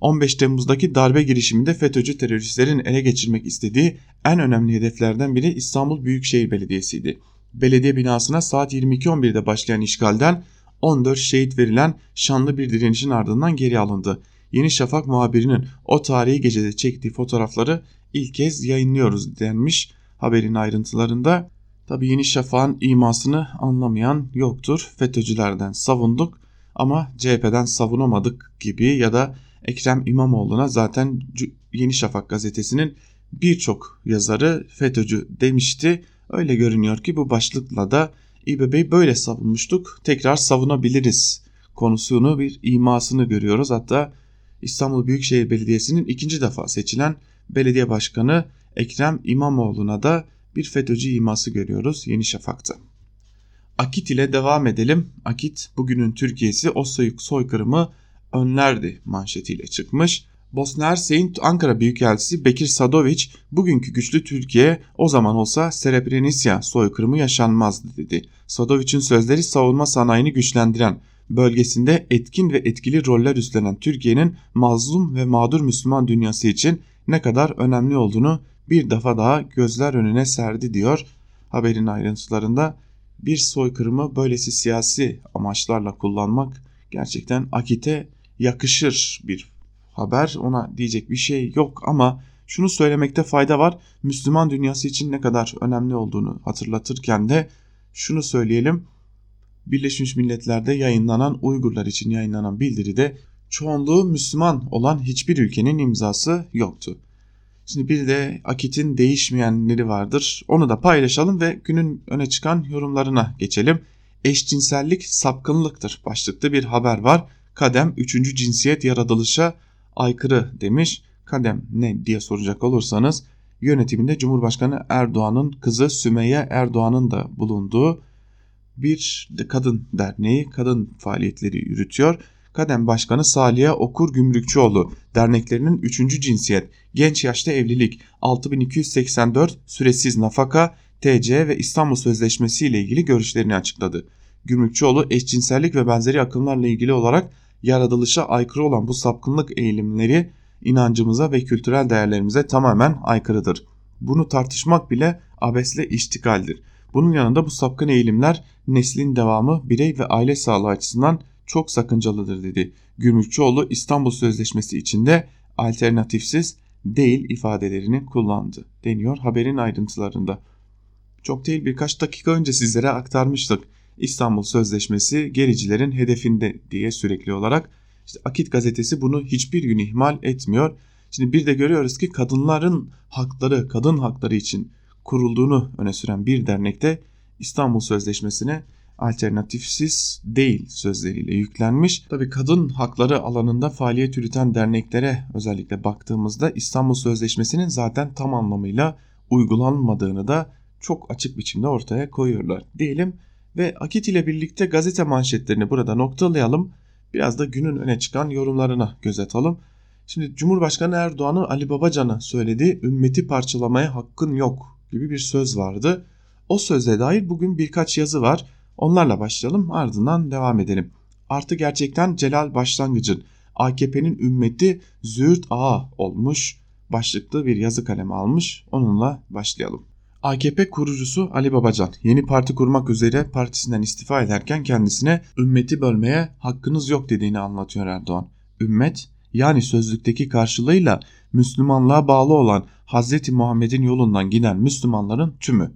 15 Temmuz'daki darbe girişiminde FETÖ'cü teröristlerin ele geçirmek istediği en önemli hedeflerden biri İstanbul Büyükşehir Belediyesi'ydi. Belediye binasına saat 22.11'de başlayan işgalden 14 şehit verilen şanlı bir direnişin ardından geri alındı. Yeni Şafak muhabirinin o tarihi gecede çektiği fotoğrafları ilk kez yayınlıyoruz denmiş haberin ayrıntılarında. Tabi Yeni Şafak'ın imasını anlamayan yoktur. FETÖ'cülerden savunduk ama CHP'den savunamadık gibi ya da Ekrem İmamoğlu'na zaten Yeni Şafak gazetesinin birçok yazarı FETÖ'cü demişti. Öyle görünüyor ki bu başlıkla da İBB'yi böyle savunmuştuk tekrar savunabiliriz konusunu bir imasını görüyoruz. Hatta İstanbul Büyükşehir Belediyesi'nin ikinci defa seçilen belediye başkanı Ekrem İmamoğlu'na da bir FETÖ'cü iması görüyoruz Yeni Şafak'ta. Akit ile devam edelim. Akit bugünün Türkiye'si o soykırımı önlerdi manşetiyle çıkmış. Bosna Hersey'in Ankara Büyükelçisi Bekir Sadoviç bugünkü güçlü Türkiye o zaman olsa Srebrenica soykırımı yaşanmazdı dedi. Sadoviç'in sözleri savunma sanayini güçlendiren, bölgesinde etkin ve etkili roller üstlenen Türkiye'nin mazlum ve mağdur Müslüman dünyası için ne kadar önemli olduğunu bir defa daha gözler önüne serdi diyor haberin ayrıntılarında. Bir soykırımı böylesi siyasi amaçlarla kullanmak gerçekten akite yakışır bir haber. Ona diyecek bir şey yok ama şunu söylemekte fayda var. Müslüman dünyası için ne kadar önemli olduğunu hatırlatırken de şunu söyleyelim. Birleşmiş Milletler'de yayınlanan Uygurlar için yayınlanan bildiride çoğunluğu Müslüman olan hiçbir ülkenin imzası yoktu. Şimdi bir de Akit'in değişmeyenleri vardır. Onu da paylaşalım ve günün öne çıkan yorumlarına geçelim. Eşcinsellik sapkınlıktır başlıklı bir haber var. Kadem 3. cinsiyet yaratılışa aykırı demiş. Kadem ne diye soracak olursanız yönetiminde Cumhurbaşkanı Erdoğan'ın kızı Sümeyye Erdoğan'ın da bulunduğu bir kadın derneği kadın faaliyetleri yürütüyor. Kadem Başkanı Saliye Okur Gümrükçüoğlu derneklerinin 3. cinsiyet, genç yaşta evlilik, 6284 süresiz nafaka, TC ve İstanbul Sözleşmesi ile ilgili görüşlerini açıkladı. Gümrükçüoğlu eşcinsellik ve benzeri akımlarla ilgili olarak yaratılışa aykırı olan bu sapkınlık eğilimleri inancımıza ve kültürel değerlerimize tamamen aykırıdır. Bunu tartışmak bile abesle iştigaldir. Bunun yanında bu sapkın eğilimler neslin devamı, birey ve aile sağlığı açısından sakıncalıdır dedi. Gümrükçüoğlu İstanbul Sözleşmesi içinde alternatifsiz değil ifadelerini kullandı deniyor haberin ayrıntılarında. Çok değil birkaç dakika önce sizlere aktarmıştık. İstanbul Sözleşmesi gericilerin hedefinde diye sürekli olarak. İşte Akit gazetesi bunu hiçbir gün ihmal etmiyor. Şimdi bir de görüyoruz ki kadınların hakları, kadın hakları için kurulduğunu öne süren bir dernekte İstanbul Sözleşmesi'ne alternatifsiz değil sözleriyle yüklenmiş. Tabii kadın hakları alanında faaliyet yürüten derneklere özellikle baktığımızda İstanbul Sözleşmesi'nin zaten tam anlamıyla uygulanmadığını da çok açık biçimde ortaya koyuyorlar. Diyelim ve Akit ile birlikte gazete manşetlerini burada noktalayalım. Biraz da günün öne çıkan yorumlarına göz atalım. Şimdi Cumhurbaşkanı Erdoğan'ı Ali Babacan'a söylediği ümmeti parçalamaya hakkın yok gibi bir söz vardı. O söze dair bugün birkaç yazı var. Onlarla başlayalım ardından devam edelim. Artı gerçekten Celal Başlangıç'ın AKP'nin ümmeti Züğürt Ağa olmuş başlıklı bir yazı kalemi almış. Onunla başlayalım. AKP kurucusu Ali Babacan yeni parti kurmak üzere partisinden istifa ederken kendisine ümmeti bölmeye hakkınız yok dediğini anlatıyor Erdoğan. Ümmet yani sözlükteki karşılığıyla Müslümanlığa bağlı olan Hz. Muhammed'in yolundan giden Müslümanların tümü.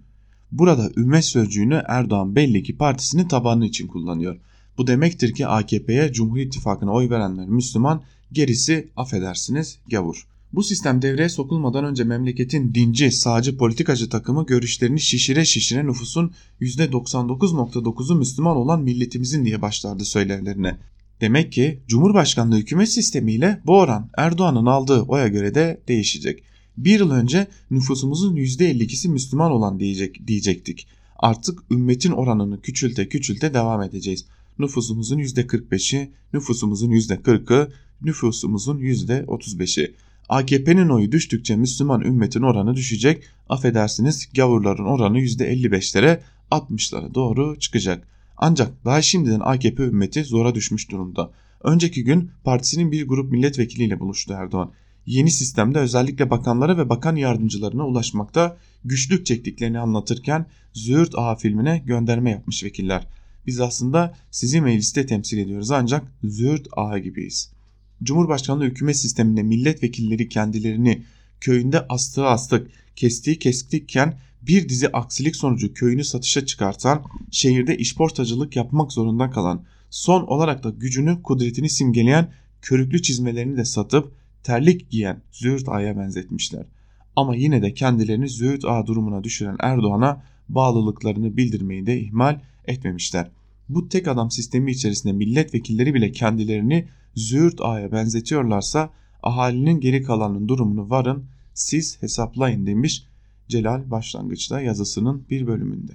Burada ümmet sözcüğünü Erdoğan belli ki partisinin tabanı için kullanıyor. Bu demektir ki AKP'ye Cumhur İttifakı'na oy verenler Müslüman, gerisi affedersiniz gavur. Bu sistem devreye sokulmadan önce memleketin dinci, sağcı politikacı takımı görüşlerini şişire şişire nüfusun %99.9'u Müslüman olan milletimizin diye başlardı söylemlerine. Demek ki Cumhurbaşkanlığı hükümet sistemiyle bu oran Erdoğan'ın aldığı oya göre de değişecek. Bir yıl önce nüfusumuzun %52'si Müslüman olan diyecek, diyecektik. Artık ümmetin oranını küçülte küçülte devam edeceğiz. Nüfusumuzun %45'i, nüfusumuzun %40'ı, nüfusumuzun %35'i. AKP'nin oyu düştükçe Müslüman ümmetin oranı düşecek. Affedersiniz gavurların oranı %55'lere 60'lara doğru çıkacak. Ancak daha şimdiden AKP ümmeti zora düşmüş durumda. Önceki gün partisinin bir grup milletvekiliyle buluştu Erdoğan. Yeni sistemde özellikle bakanlara ve bakan yardımcılarına ulaşmakta güçlük çektiklerini anlatırken Züğürt Ağa filmine gönderme yapmış vekiller. Biz aslında sizi mecliste temsil ediyoruz ancak Züğürt Ağa gibiyiz. Cumhurbaşkanlığı hükümet sisteminde milletvekilleri kendilerini köyünde astığı astık, kestiği kestikken bir dizi aksilik sonucu köyünü satışa çıkartan, şehirde işportacılık yapmak zorunda kalan, son olarak da gücünü, kudretini simgeleyen körüklü çizmelerini de satıp terlik giyen Züğürt Ağa'ya benzetmişler. Ama yine de kendilerini Züğürt Ağa durumuna düşüren Erdoğan'a bağlılıklarını bildirmeyi de ihmal etmemişler. Bu tek adam sistemi içerisinde milletvekilleri bile kendilerini Züğürt Ağa'ya benzetiyorlarsa ahalinin geri kalanının durumunu varın siz hesaplayın demiş Celal başlangıçta yazısının bir bölümünde.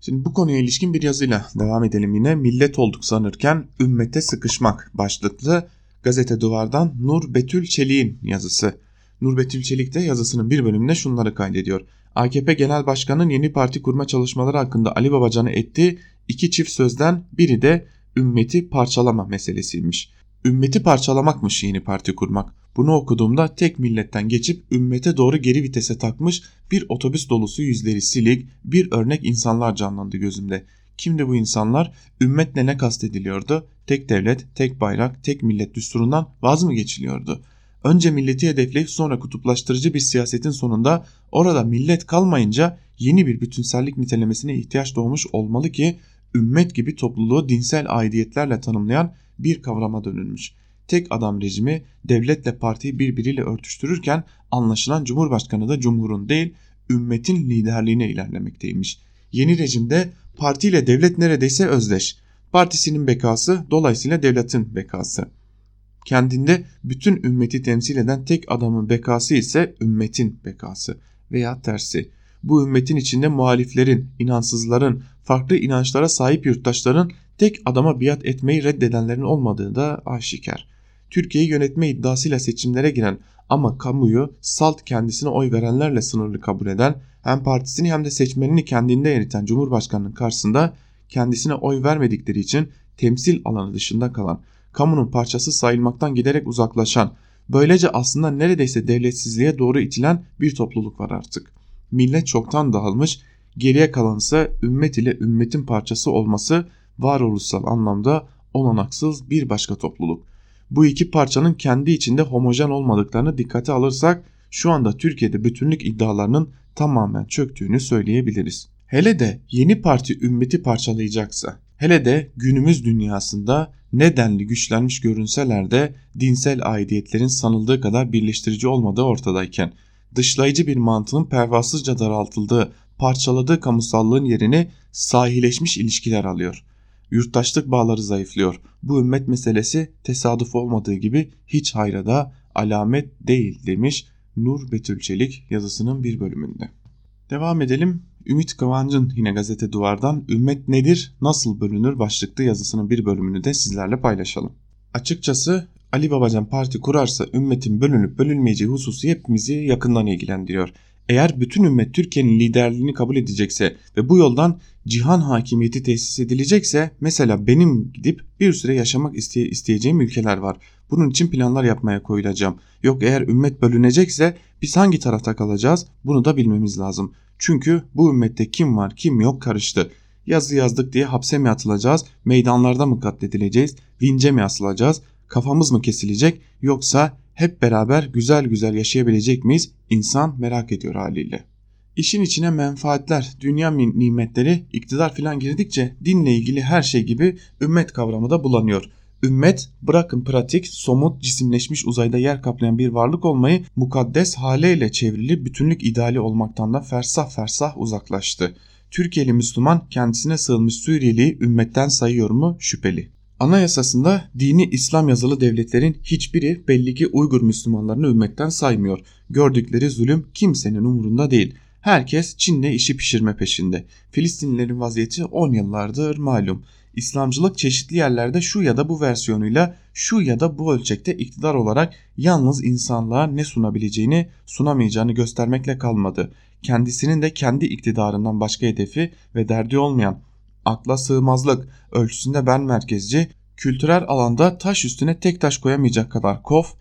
Şimdi bu konuya ilişkin bir yazıyla devam edelim yine. Millet olduk sanırken ümmete sıkışmak başlıklı gazete duvardan Nur Betül Çelik'in yazısı. Nur Betül Çelik de yazısının bir bölümünde şunları kaydediyor. AKP Genel Başkanı'nın yeni parti kurma çalışmaları hakkında Ali Babacan'a ettiği iki çift sözden biri de ümmeti parçalama meselesiymiş. Ümmeti parçalamakmış yeni parti kurmak. Bunu okuduğumda tek milletten geçip ümmete doğru geri vitese takmış bir otobüs dolusu yüzleri silik bir örnek insanlar canlandı gözümde. Kimdi bu insanlar? Ümmetle ne kastediliyordu? Tek devlet, tek bayrak, tek millet düsturundan vaz mı geçiliyordu? Önce milleti hedefleyip sonra kutuplaştırıcı bir siyasetin sonunda orada millet kalmayınca yeni bir bütünsellik nitelemesine ihtiyaç doğmuş olmalı ki ümmet gibi topluluğu dinsel aidiyetlerle tanımlayan bir kavrama dönülmüş. Tek adam rejimi devletle partiyi birbiriyle örtüştürürken anlaşılan Cumhurbaşkanı da Cumhur'un değil ümmetin liderliğine ilerlemekteymiş. Yeni rejimde partiyle devlet neredeyse özdeş. Partisinin bekası dolayısıyla devletin bekası. Kendinde bütün ümmeti temsil eden tek adamın bekası ise ümmetin bekası veya tersi. Bu ümmetin içinde muhaliflerin, inansızların, farklı inançlara sahip yurttaşların tek adama biat etmeyi reddedenlerin olmadığı da aşikar. Türkiye'yi yönetme iddiasıyla seçimlere giren ama kamuyu salt kendisine oy verenlerle sınırlı kabul eden hem partisini hem de seçmenini kendinde eriten Cumhurbaşkanı'nın karşısında kendisine oy vermedikleri için temsil alanı dışında kalan, kamunun parçası sayılmaktan giderek uzaklaşan, böylece aslında neredeyse devletsizliğe doğru itilen bir topluluk var artık. Millet çoktan dağılmış, geriye kalan ise ümmet ile ümmetin parçası olması varoluşsal anlamda olanaksız bir başka topluluk. Bu iki parçanın kendi içinde homojen olmadıklarını dikkate alırsak şu anda Türkiye'de bütünlük iddialarının tamamen çöktüğünü söyleyebiliriz. Hele de yeni parti ümmeti parçalayacaksa, hele de günümüz dünyasında nedenli güçlenmiş görünseler de dinsel aidiyetlerin sanıldığı kadar birleştirici olmadığı ortadayken, dışlayıcı bir mantığın pervasızca daraltıldığı, parçaladığı kamusallığın yerini sahileşmiş ilişkiler alıyor yurttaşlık bağları zayıflıyor. Bu ümmet meselesi tesadüf olmadığı gibi hiç hayra da alamet değil demiş Nur Betül Çelik yazısının bir bölümünde. Devam edelim. Ümit Kıvancı'nın yine gazete duvardan Ümmet Nedir, Nasıl Bölünür başlıklı yazısının bir bölümünü de sizlerle paylaşalım. Açıkçası Ali Babacan parti kurarsa ümmetin bölünüp bölünmeyeceği hususu hepimizi yakından ilgilendiriyor. Eğer bütün ümmet Türkiye'nin liderliğini kabul edecekse ve bu yoldan cihan hakimiyeti tesis edilecekse mesela benim gidip bir süre yaşamak isteye isteyeceğim ülkeler var. Bunun için planlar yapmaya koyulacağım. Yok eğer ümmet bölünecekse biz hangi tarafta kalacağız bunu da bilmemiz lazım. Çünkü bu ümmette kim var kim yok karıştı. Yazı yazdık diye hapse mi atılacağız, meydanlarda mı katledileceğiz, vince mi asılacağız, kafamız mı kesilecek yoksa hep beraber güzel güzel yaşayabilecek miyiz? İnsan merak ediyor haliyle. İşin içine menfaatler, dünya nimetleri, iktidar filan girdikçe dinle ilgili her şey gibi ümmet kavramı da bulanıyor. Ümmet bırakın pratik, somut, cisimleşmiş uzayda yer kaplayan bir varlık olmayı mukaddes haleyle çevrili bütünlük ideali olmaktan da fersah fersah uzaklaştı. Türkiye'li Müslüman kendisine sığınmış Suriyeli'yi ümmetten sayıyor mu şüpheli. Anayasasında dini İslam yazılı devletlerin hiçbiri belli ki Uygur Müslümanlarını ümmetten saymıyor. Gördükleri zulüm kimsenin umurunda değil. Herkes Çin'le işi pişirme peşinde. Filistinlilerin vaziyeti 10 yıllardır malum. İslamcılık çeşitli yerlerde şu ya da bu versiyonuyla şu ya da bu ölçekte iktidar olarak yalnız insanlığa ne sunabileceğini sunamayacağını göstermekle kalmadı. Kendisinin de kendi iktidarından başka hedefi ve derdi olmayan akla sığmazlık ölçüsünde ben merkezci kültürel alanda taş üstüne tek taş koyamayacak kadar kof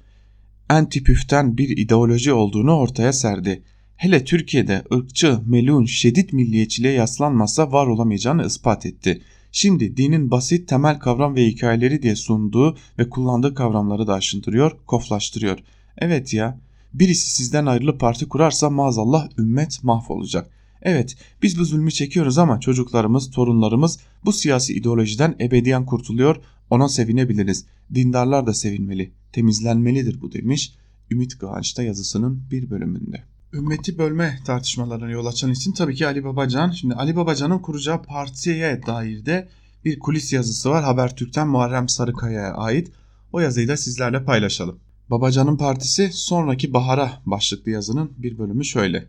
antipüften bir ideoloji olduğunu ortaya serdi. Hele Türkiye'de ırkçı, melun, şiddet milliyetçiliğe yaslanmazsa var olamayacağını ispat etti. Şimdi dinin basit temel kavram ve hikayeleri diye sunduğu ve kullandığı kavramları da aşındırıyor, koflaştırıyor. Evet ya, birisi sizden ayrılıp parti kurarsa maazallah ümmet mahvolacak. Evet biz bu zulmü çekiyoruz ama çocuklarımız, torunlarımız bu siyasi ideolojiden ebediyen kurtuluyor, ona sevinebiliriz. Dindarlar da sevinmeli, temizlenmelidir bu demiş Ümit Kıvanç'ta yazısının bir bölümünde. Ümmeti bölme tartışmalarına yol açan isim tabii ki Ali Babacan. Şimdi Ali Babacan'ın kuracağı partiye dair de bir kulis yazısı var Habertürk'ten Muharrem Sarıkaya'ya ait. O yazıyı da sizlerle paylaşalım. Babacan'ın partisi sonraki bahara başlıklı yazının bir bölümü şöyle.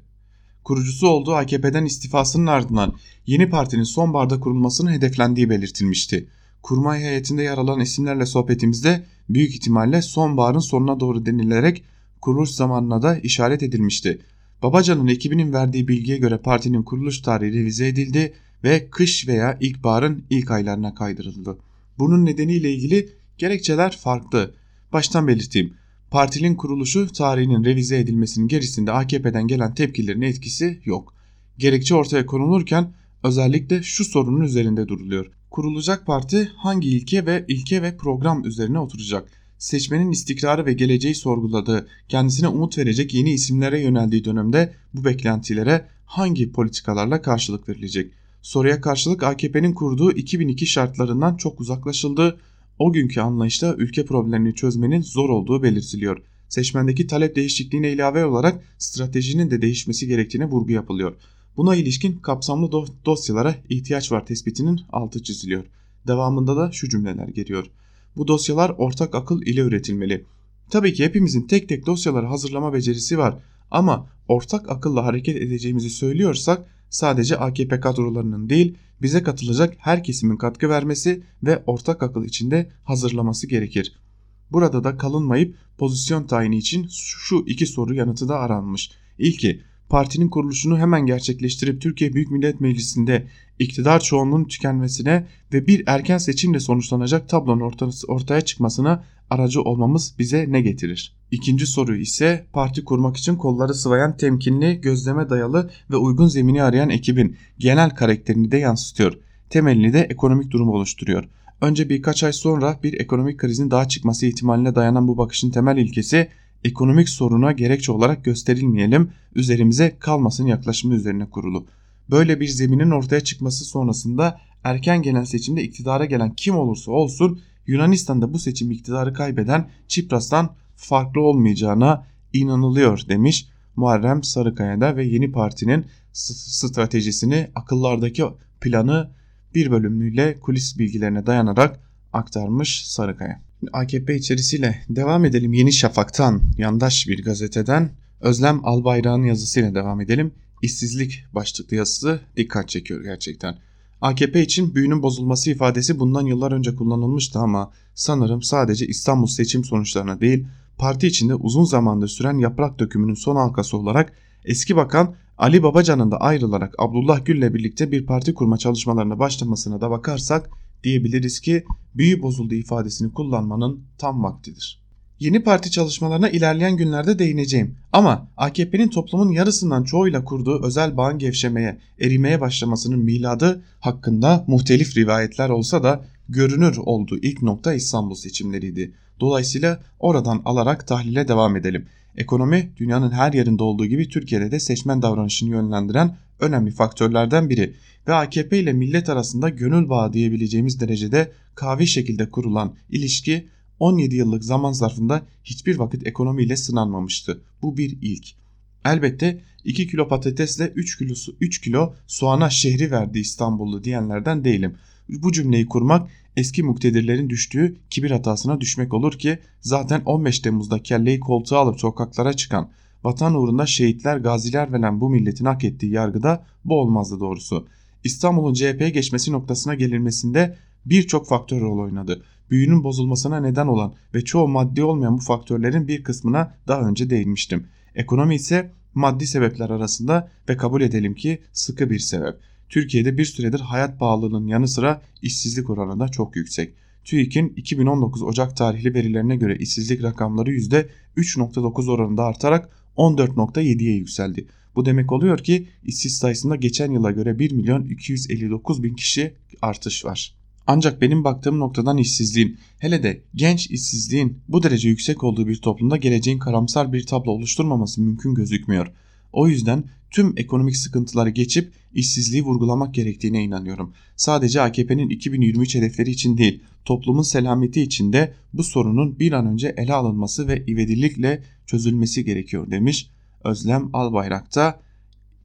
Kurucusu olduğu AKP'den istifasının ardından yeni partinin sonbaharda kurulmasının hedeflendiği belirtilmişti. Kurmay heyetinde yer alan isimlerle sohbetimizde büyük ihtimalle sonbaharın sonuna doğru denilerek kuruluş zamanına da işaret edilmişti. Babacan'ın ekibinin verdiği bilgiye göre partinin kuruluş tarihi revize edildi ve kış veya ilkbaharın ilk aylarına kaydırıldı. Bunun nedeniyle ilgili gerekçeler farklı. Baştan belirteyim. Partinin kuruluşu tarihinin revize edilmesinin gerisinde AKP'den gelen tepkilerin etkisi yok. Gerekçe ortaya konulurken özellikle şu sorunun üzerinde duruluyor. Kurulacak parti hangi ilke ve ilke ve program üzerine oturacak? Seçmenin istikrarı ve geleceği sorguladığı, kendisine umut verecek yeni isimlere yöneldiği dönemde bu beklentilere hangi politikalarla karşılık verilecek? Soruya karşılık AKP'nin kurduğu 2002 şartlarından çok uzaklaşıldı. O günkü anlayışta ülke problemini çözmenin zor olduğu belirtiliyor. Seçmendeki talep değişikliğine ilave olarak stratejinin de değişmesi gerektiğine vurgu yapılıyor. Buna ilişkin kapsamlı dosyalara ihtiyaç var tespitinin altı çiziliyor. Devamında da şu cümleler geliyor. Bu dosyalar ortak akıl ile üretilmeli. Tabii ki hepimizin tek tek dosyaları hazırlama becerisi var ama ortak akılla hareket edeceğimizi söylüyorsak sadece AKP kadrolarının değil bize katılacak her kesimin katkı vermesi ve ortak akıl içinde hazırlaması gerekir. Burada da kalınmayıp pozisyon tayini için şu iki soru yanıtı da aranmış. İlki partinin kuruluşunu hemen gerçekleştirip Türkiye Büyük Millet Meclisi'nde iktidar çoğunluğunun tükenmesine ve bir erken seçimle sonuçlanacak tablonun ortaya çıkmasına aracı olmamız bize ne getirir? İkinci soru ise parti kurmak için kolları sıvayan temkinli, gözleme dayalı ve uygun zemini arayan ekibin genel karakterini de yansıtıyor. Temelini de ekonomik durum oluşturuyor. Önce birkaç ay sonra bir ekonomik krizin daha çıkması ihtimaline dayanan bu bakışın temel ilkesi ekonomik soruna gerekçe olarak gösterilmeyelim, üzerimize kalmasın yaklaşımı üzerine kurulu. Böyle bir zeminin ortaya çıkması sonrasında erken gelen seçimde iktidara gelen kim olursa olsun Yunanistan'da bu seçim iktidarı kaybeden Çipras'tan farklı olmayacağına inanılıyor demiş Muharrem Sarıkaya'da ve yeni partinin stratejisini akıllardaki planı bir bölümlüyle kulis bilgilerine dayanarak aktarmış Sarıkaya. AKP içerisiyle devam edelim. Yeni Şafak'tan, yandaş bir gazeteden Özlem Albayrak'ın yazısıyla devam edelim. İşsizlik başlıklı yazısı dikkat çekiyor gerçekten. AKP için büyünün bozulması ifadesi bundan yıllar önce kullanılmıştı ama sanırım sadece İstanbul seçim sonuçlarına değil parti içinde uzun zamandır süren yaprak dökümünün son halkası olarak eski bakan Ali Babacan'ın da ayrılarak Abdullah Gül'le birlikte bir parti kurma çalışmalarına başlamasına da bakarsak diyebiliriz ki büyü bozuldu ifadesini kullanmanın tam vaktidir. Yeni parti çalışmalarına ilerleyen günlerde değineceğim. Ama AKP'nin toplumun yarısından çoğuyla kurduğu özel bağın gevşemeye, erimeye başlamasının miladı hakkında muhtelif rivayetler olsa da görünür olduğu ilk nokta İstanbul seçimleriydi. Dolayısıyla oradan alarak tahlile devam edelim. Ekonomi dünyanın her yerinde olduğu gibi Türkiye'de de seçmen davranışını yönlendiren önemli faktörlerden biri ve AKP ile millet arasında gönül bağı diyebileceğimiz derecede kavi şekilde kurulan ilişki 17 yıllık zaman zarfında hiçbir vakit ekonomiyle sınanmamıştı. Bu bir ilk. Elbette 2 kilo patatesle 3 kilo, 3 kilo soğana şehri verdi İstanbullu diyenlerden değilim. Bu cümleyi kurmak eski muktedirlerin düştüğü kibir hatasına düşmek olur ki zaten 15 Temmuz'da kelleyi koltuğa alıp sokaklara çıkan vatan uğrunda şehitler gaziler veren bu milletin hak ettiği yargıda bu olmazdı doğrusu. İstanbul'un CHP'ye geçmesi noktasına gelinmesinde birçok faktör rol oynadı. Büyünün bozulmasına neden olan ve çoğu maddi olmayan bu faktörlerin bir kısmına daha önce değinmiştim. Ekonomi ise maddi sebepler arasında ve kabul edelim ki sıkı bir sebep. Türkiye'de bir süredir hayat pahalılığının yanı sıra işsizlik oranı da çok yüksek. TÜİK'in 2019 Ocak tarihli verilerine göre işsizlik rakamları %3.9 oranında artarak 14.7'ye yükseldi. Bu demek oluyor ki işsiz sayısında geçen yıla göre 1 milyon 259 bin kişi artış var. Ancak benim baktığım noktadan işsizliğin, hele de genç işsizliğin bu derece yüksek olduğu bir toplumda geleceğin karamsar bir tablo oluşturmaması mümkün gözükmüyor. O yüzden tüm ekonomik sıkıntıları geçip işsizliği vurgulamak gerektiğine inanıyorum. Sadece AKP'nin 2023 hedefleri için değil, toplumun selameti için de bu sorunun bir an önce ele alınması ve ivedilikle çözülmesi gerekiyor demiş Özlem Albayrak'ta.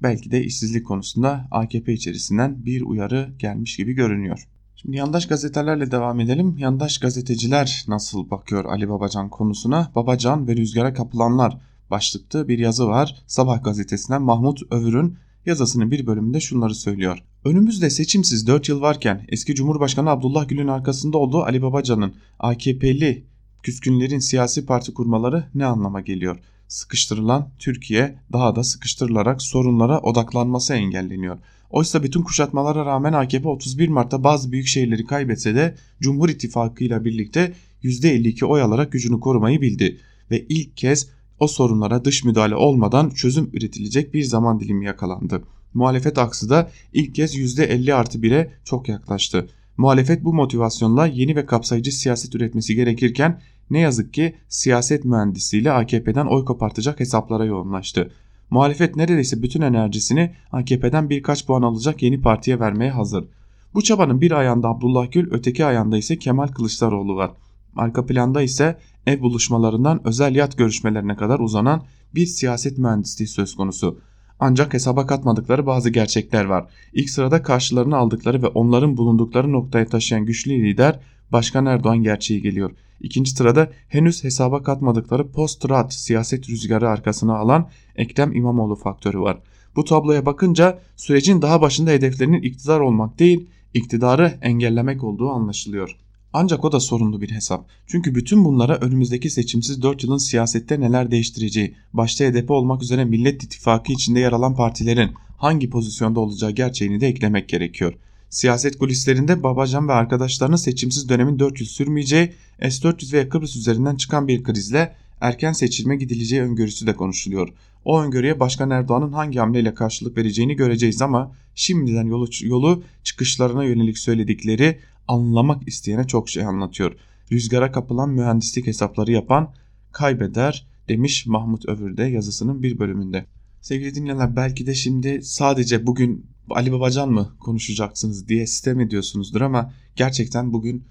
Belki de işsizlik konusunda AKP içerisinden bir uyarı gelmiş gibi görünüyor. Şimdi yandaş gazetelerle devam edelim. Yandaş gazeteciler nasıl bakıyor Ali Babacan konusuna? Babacan ve rüzgara kapılanlar başlıklı bir yazı var. Sabah gazetesinden Mahmut Övür'ün yazısının bir bölümünde şunları söylüyor. Önümüzde seçimsiz 4 yıl varken eski Cumhurbaşkanı Abdullah Gül'ün arkasında olduğu Ali Babacan'ın AKP'li küskünlerin siyasi parti kurmaları ne anlama geliyor? Sıkıştırılan Türkiye daha da sıkıştırılarak sorunlara odaklanması engelleniyor. Oysa bütün kuşatmalara rağmen AKP 31 Mart'ta bazı büyük şehirleri kaybetse de Cumhur İttifakı ile birlikte %52 oy alarak gücünü korumayı bildi ve ilk kez o sorunlara dış müdahale olmadan çözüm üretilecek bir zaman dilimi yakalandı. Muhalefet aksı da ilk kez %50 artı 1'e çok yaklaştı. Muhalefet bu motivasyonla yeni ve kapsayıcı siyaset üretmesi gerekirken ne yazık ki siyaset mühendisiyle AKP'den oy kopartacak hesaplara yoğunlaştı. Muhalefet neredeyse bütün enerjisini AKP'den birkaç puan alacak yeni partiye vermeye hazır. Bu çabanın bir ayağında Abdullah Gül, öteki ayağında ise Kemal Kılıçdaroğlu var. Arka planda ise ev buluşmalarından özel yat görüşmelerine kadar uzanan bir siyaset mühendisliği söz konusu. Ancak hesaba katmadıkları bazı gerçekler var. İlk sırada karşılarına aldıkları ve onların bulundukları noktaya taşıyan güçlü lider Başkan Erdoğan gerçeği geliyor. İkinci sırada henüz hesaba katmadıkları post-rat siyaset rüzgarı arkasına alan Ekrem İmamoğlu faktörü var. Bu tabloya bakınca sürecin daha başında hedeflerinin iktidar olmak değil, iktidarı engellemek olduğu anlaşılıyor. Ancak o da sorunlu bir hesap. Çünkü bütün bunlara önümüzdeki seçimsiz 4 yılın siyasette neler değiştireceği, başta HDP olmak üzere Millet İttifakı içinde yer alan partilerin hangi pozisyonda olacağı gerçeğini de eklemek gerekiyor. Siyaset kulislerinde Babacan ve arkadaşlarının seçimsiz dönemin 4 yıl sürmeyeceği, S-400 ve Kıbrıs üzerinden çıkan bir krizle erken seçilme gidileceği öngörüsü de konuşuluyor. O öngörüye Başkan Erdoğan'ın hangi hamleyle karşılık vereceğini göreceğiz ama şimdiden yolu, yolu çıkışlarına yönelik söyledikleri anlamak isteyene çok şey anlatıyor. Rüzgara kapılan mühendislik hesapları yapan kaybeder demiş Mahmut Övür'de yazısının bir bölümünde. Sevgili dinleyenler belki de şimdi sadece bugün Ali Babacan mı konuşacaksınız diye sistem ediyorsunuzdur ama gerçekten bugün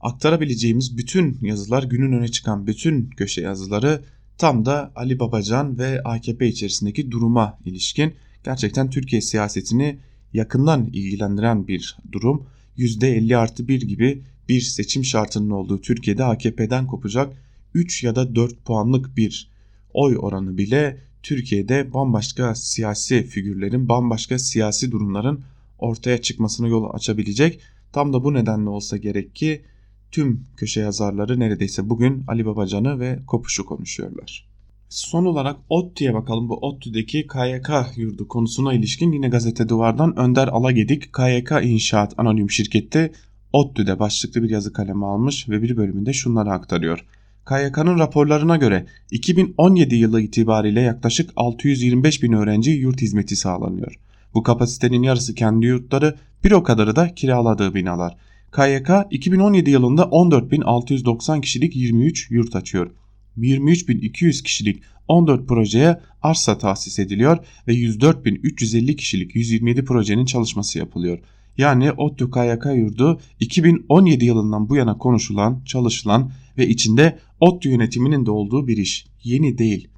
aktarabileceğimiz bütün yazılar günün öne çıkan bütün köşe yazıları tam da Ali Babacan ve AKP içerisindeki duruma ilişkin gerçekten Türkiye siyasetini yakından ilgilendiren bir durum. %50 artı 1 gibi bir seçim şartının olduğu Türkiye'de AKP'den kopacak 3 ya da 4 puanlık bir oy oranı bile Türkiye'de bambaşka siyasi figürlerin, bambaşka siyasi durumların ortaya çıkmasına yol açabilecek. Tam da bu nedenle olsa gerek ki tüm köşe yazarları neredeyse bugün Ali Babacan'ı ve Kopuş'u konuşuyorlar. Son olarak ODTÜ'ye bakalım. Bu ODTÜ'deki KYK yurdu konusuna ilişkin yine gazete duvardan Önder Alagedik KYK İnşaat Anonim Şirketi ODTÜ'de başlıklı bir yazı kalemi almış ve bir bölümünde şunları aktarıyor. KYK'nın raporlarına göre 2017 yılı itibariyle yaklaşık 625 bin öğrenci yurt hizmeti sağlanıyor. Bu kapasitenin yarısı kendi yurtları, bir o kadarı da kiraladığı binalar. KYK 2017 yılında 14.690 kişilik 23 yurt açıyor. 23.200 kişilik 14 projeye arsa tahsis ediliyor ve 104.350 kişilik 127 projenin çalışması yapılıyor. Yani ODTÜ KYK yurdu 2017 yılından bu yana konuşulan, çalışılan ve içinde ODTÜ yönetiminin de olduğu bir iş. Yeni değil.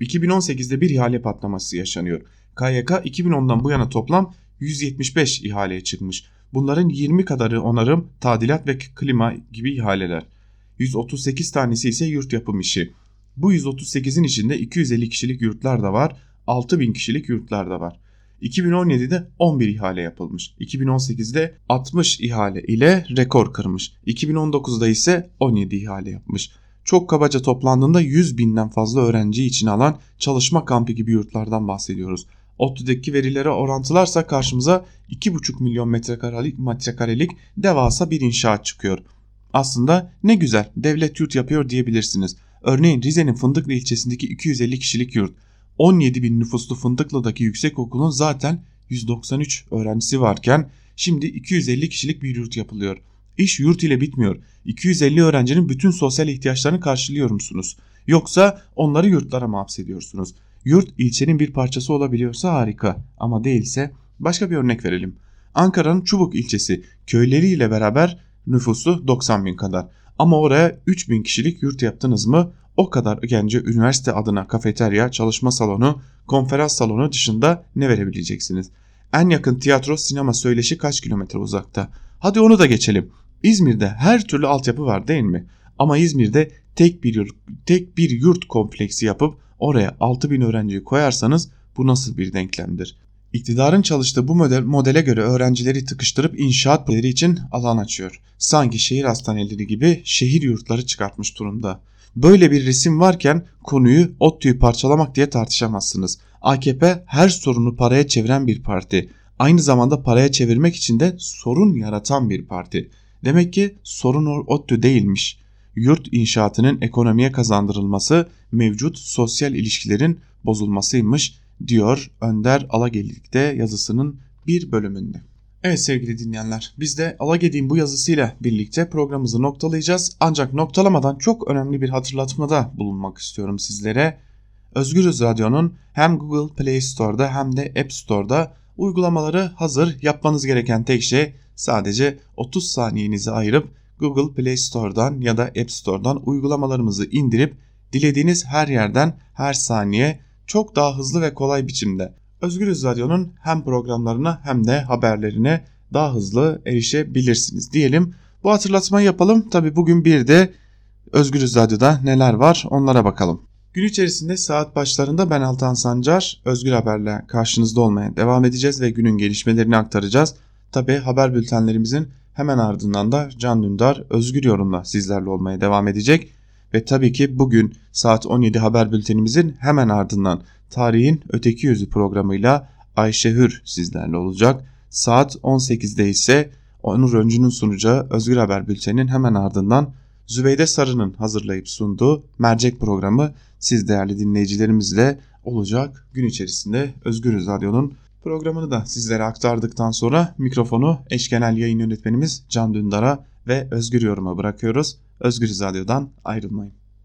2018'de bir ihale patlaması yaşanıyor. KYK 2010'dan bu yana toplam 175 ihaleye çıkmış. Bunların 20 kadarı onarım, tadilat ve klima gibi ihaleler. 138 tanesi ise yurt yapım işi. Bu 138'in içinde 250 kişilik yurtlar da var, 6000 kişilik yurtlar da var. 2017'de 11 ihale yapılmış. 2018'de 60 ihale ile rekor kırmış. 2019'da ise 17 ihale yapmış. Çok kabaca toplandığında 100 binden fazla öğrenci için alan çalışma kampı gibi yurtlardan bahsediyoruz. ODTÜ'deki verilere orantılarsa karşımıza 2,5 milyon metrekarelik, metrekarelik devasa bir inşaat çıkıyor. Aslında ne güzel devlet yurt yapıyor diyebilirsiniz. Örneğin Rize'nin Fındıklı ilçesindeki 250 kişilik yurt 17 bin nüfuslu Fındıklı'daki yüksekokulun zaten 193 öğrencisi varken şimdi 250 kişilik bir yurt yapılıyor. İş yurt ile bitmiyor. 250 öğrencinin bütün sosyal ihtiyaçlarını karşılıyor musunuz? Yoksa onları yurtlara mı hapsediyorsunuz? Yurt ilçenin bir parçası olabiliyorsa harika ama değilse başka bir örnek verelim. Ankara'nın Çubuk ilçesi köyleriyle beraber nüfusu 90 bin kadar. Ama oraya 3 bin kişilik yurt yaptınız mı o kadar gence üniversite adına kafeterya, çalışma salonu, konferans salonu dışında ne verebileceksiniz? En yakın tiyatro, sinema söyleşi kaç kilometre uzakta? Hadi onu da geçelim. İzmir'de her türlü altyapı var değil mi? Ama İzmir'de tek bir yurt, tek bir yurt kompleksi yapıp oraya 6000 öğrenciyi koyarsanız bu nasıl bir denklemdir? İktidarın çalıştığı bu model, modele göre öğrencileri tıkıştırıp inşaat projeleri için alan açıyor. Sanki şehir hastaneleri gibi şehir yurtları çıkartmış durumda. Böyle bir resim varken konuyu ODTÜ'yü parçalamak diye tartışamazsınız. AKP her sorunu paraya çeviren bir parti. Aynı zamanda paraya çevirmek için de sorun yaratan bir parti. Demek ki sorun ODTÜ değilmiş. Yurt inşaatının ekonomiye kazandırılması mevcut sosyal ilişkilerin bozulmasıymış diyor Önder Alagelik'te yazısının bir bölümünde. Evet sevgili dinleyenler biz de Alagedi'nin bu yazısıyla birlikte programımızı noktalayacağız. Ancak noktalamadan çok önemli bir hatırlatmada bulunmak istiyorum sizlere. Özgürüz Radyo'nun hem Google Play Store'da hem de App Store'da uygulamaları hazır. Yapmanız gereken tek şey sadece 30 saniyenizi ayırıp Google Play Store'dan ya da App Store'dan uygulamalarımızı indirip dilediğiniz her yerden her saniye çok daha hızlı ve kolay biçimde Özgürüz Radyo'nun hem programlarına hem de haberlerine daha hızlı erişebilirsiniz diyelim. Bu hatırlatmayı yapalım. Tabi bugün bir de Özgürüz Radyo'da neler var onlara bakalım. Gün içerisinde saat başlarında ben Altan Sancar Özgür Haber'le karşınızda olmaya devam edeceğiz ve günün gelişmelerini aktaracağız. Tabi haber bültenlerimizin hemen ardından da Can Dündar Özgür Yorum'la sizlerle olmaya devam edecek. Ve tabii ki bugün saat 17 haber bültenimizin hemen ardından Tarihin Öteki Yüzü programıyla Ayşe Hür sizlerle olacak. Saat 18'de ise Onur Öncü'nün sunacağı Özgür Haber Bülteni'nin hemen ardından Zübeyde Sarı'nın hazırlayıp sunduğu Mercek programı siz değerli dinleyicilerimizle olacak. Gün içerisinde Özgür Radyo'nun programını da sizlere aktardıktan sonra mikrofonu eş yayın yönetmenimiz Can Dündar'a ve Özgür Yorum'a bırakıyoruz. Özgür Radyo'dan ayrılmayın.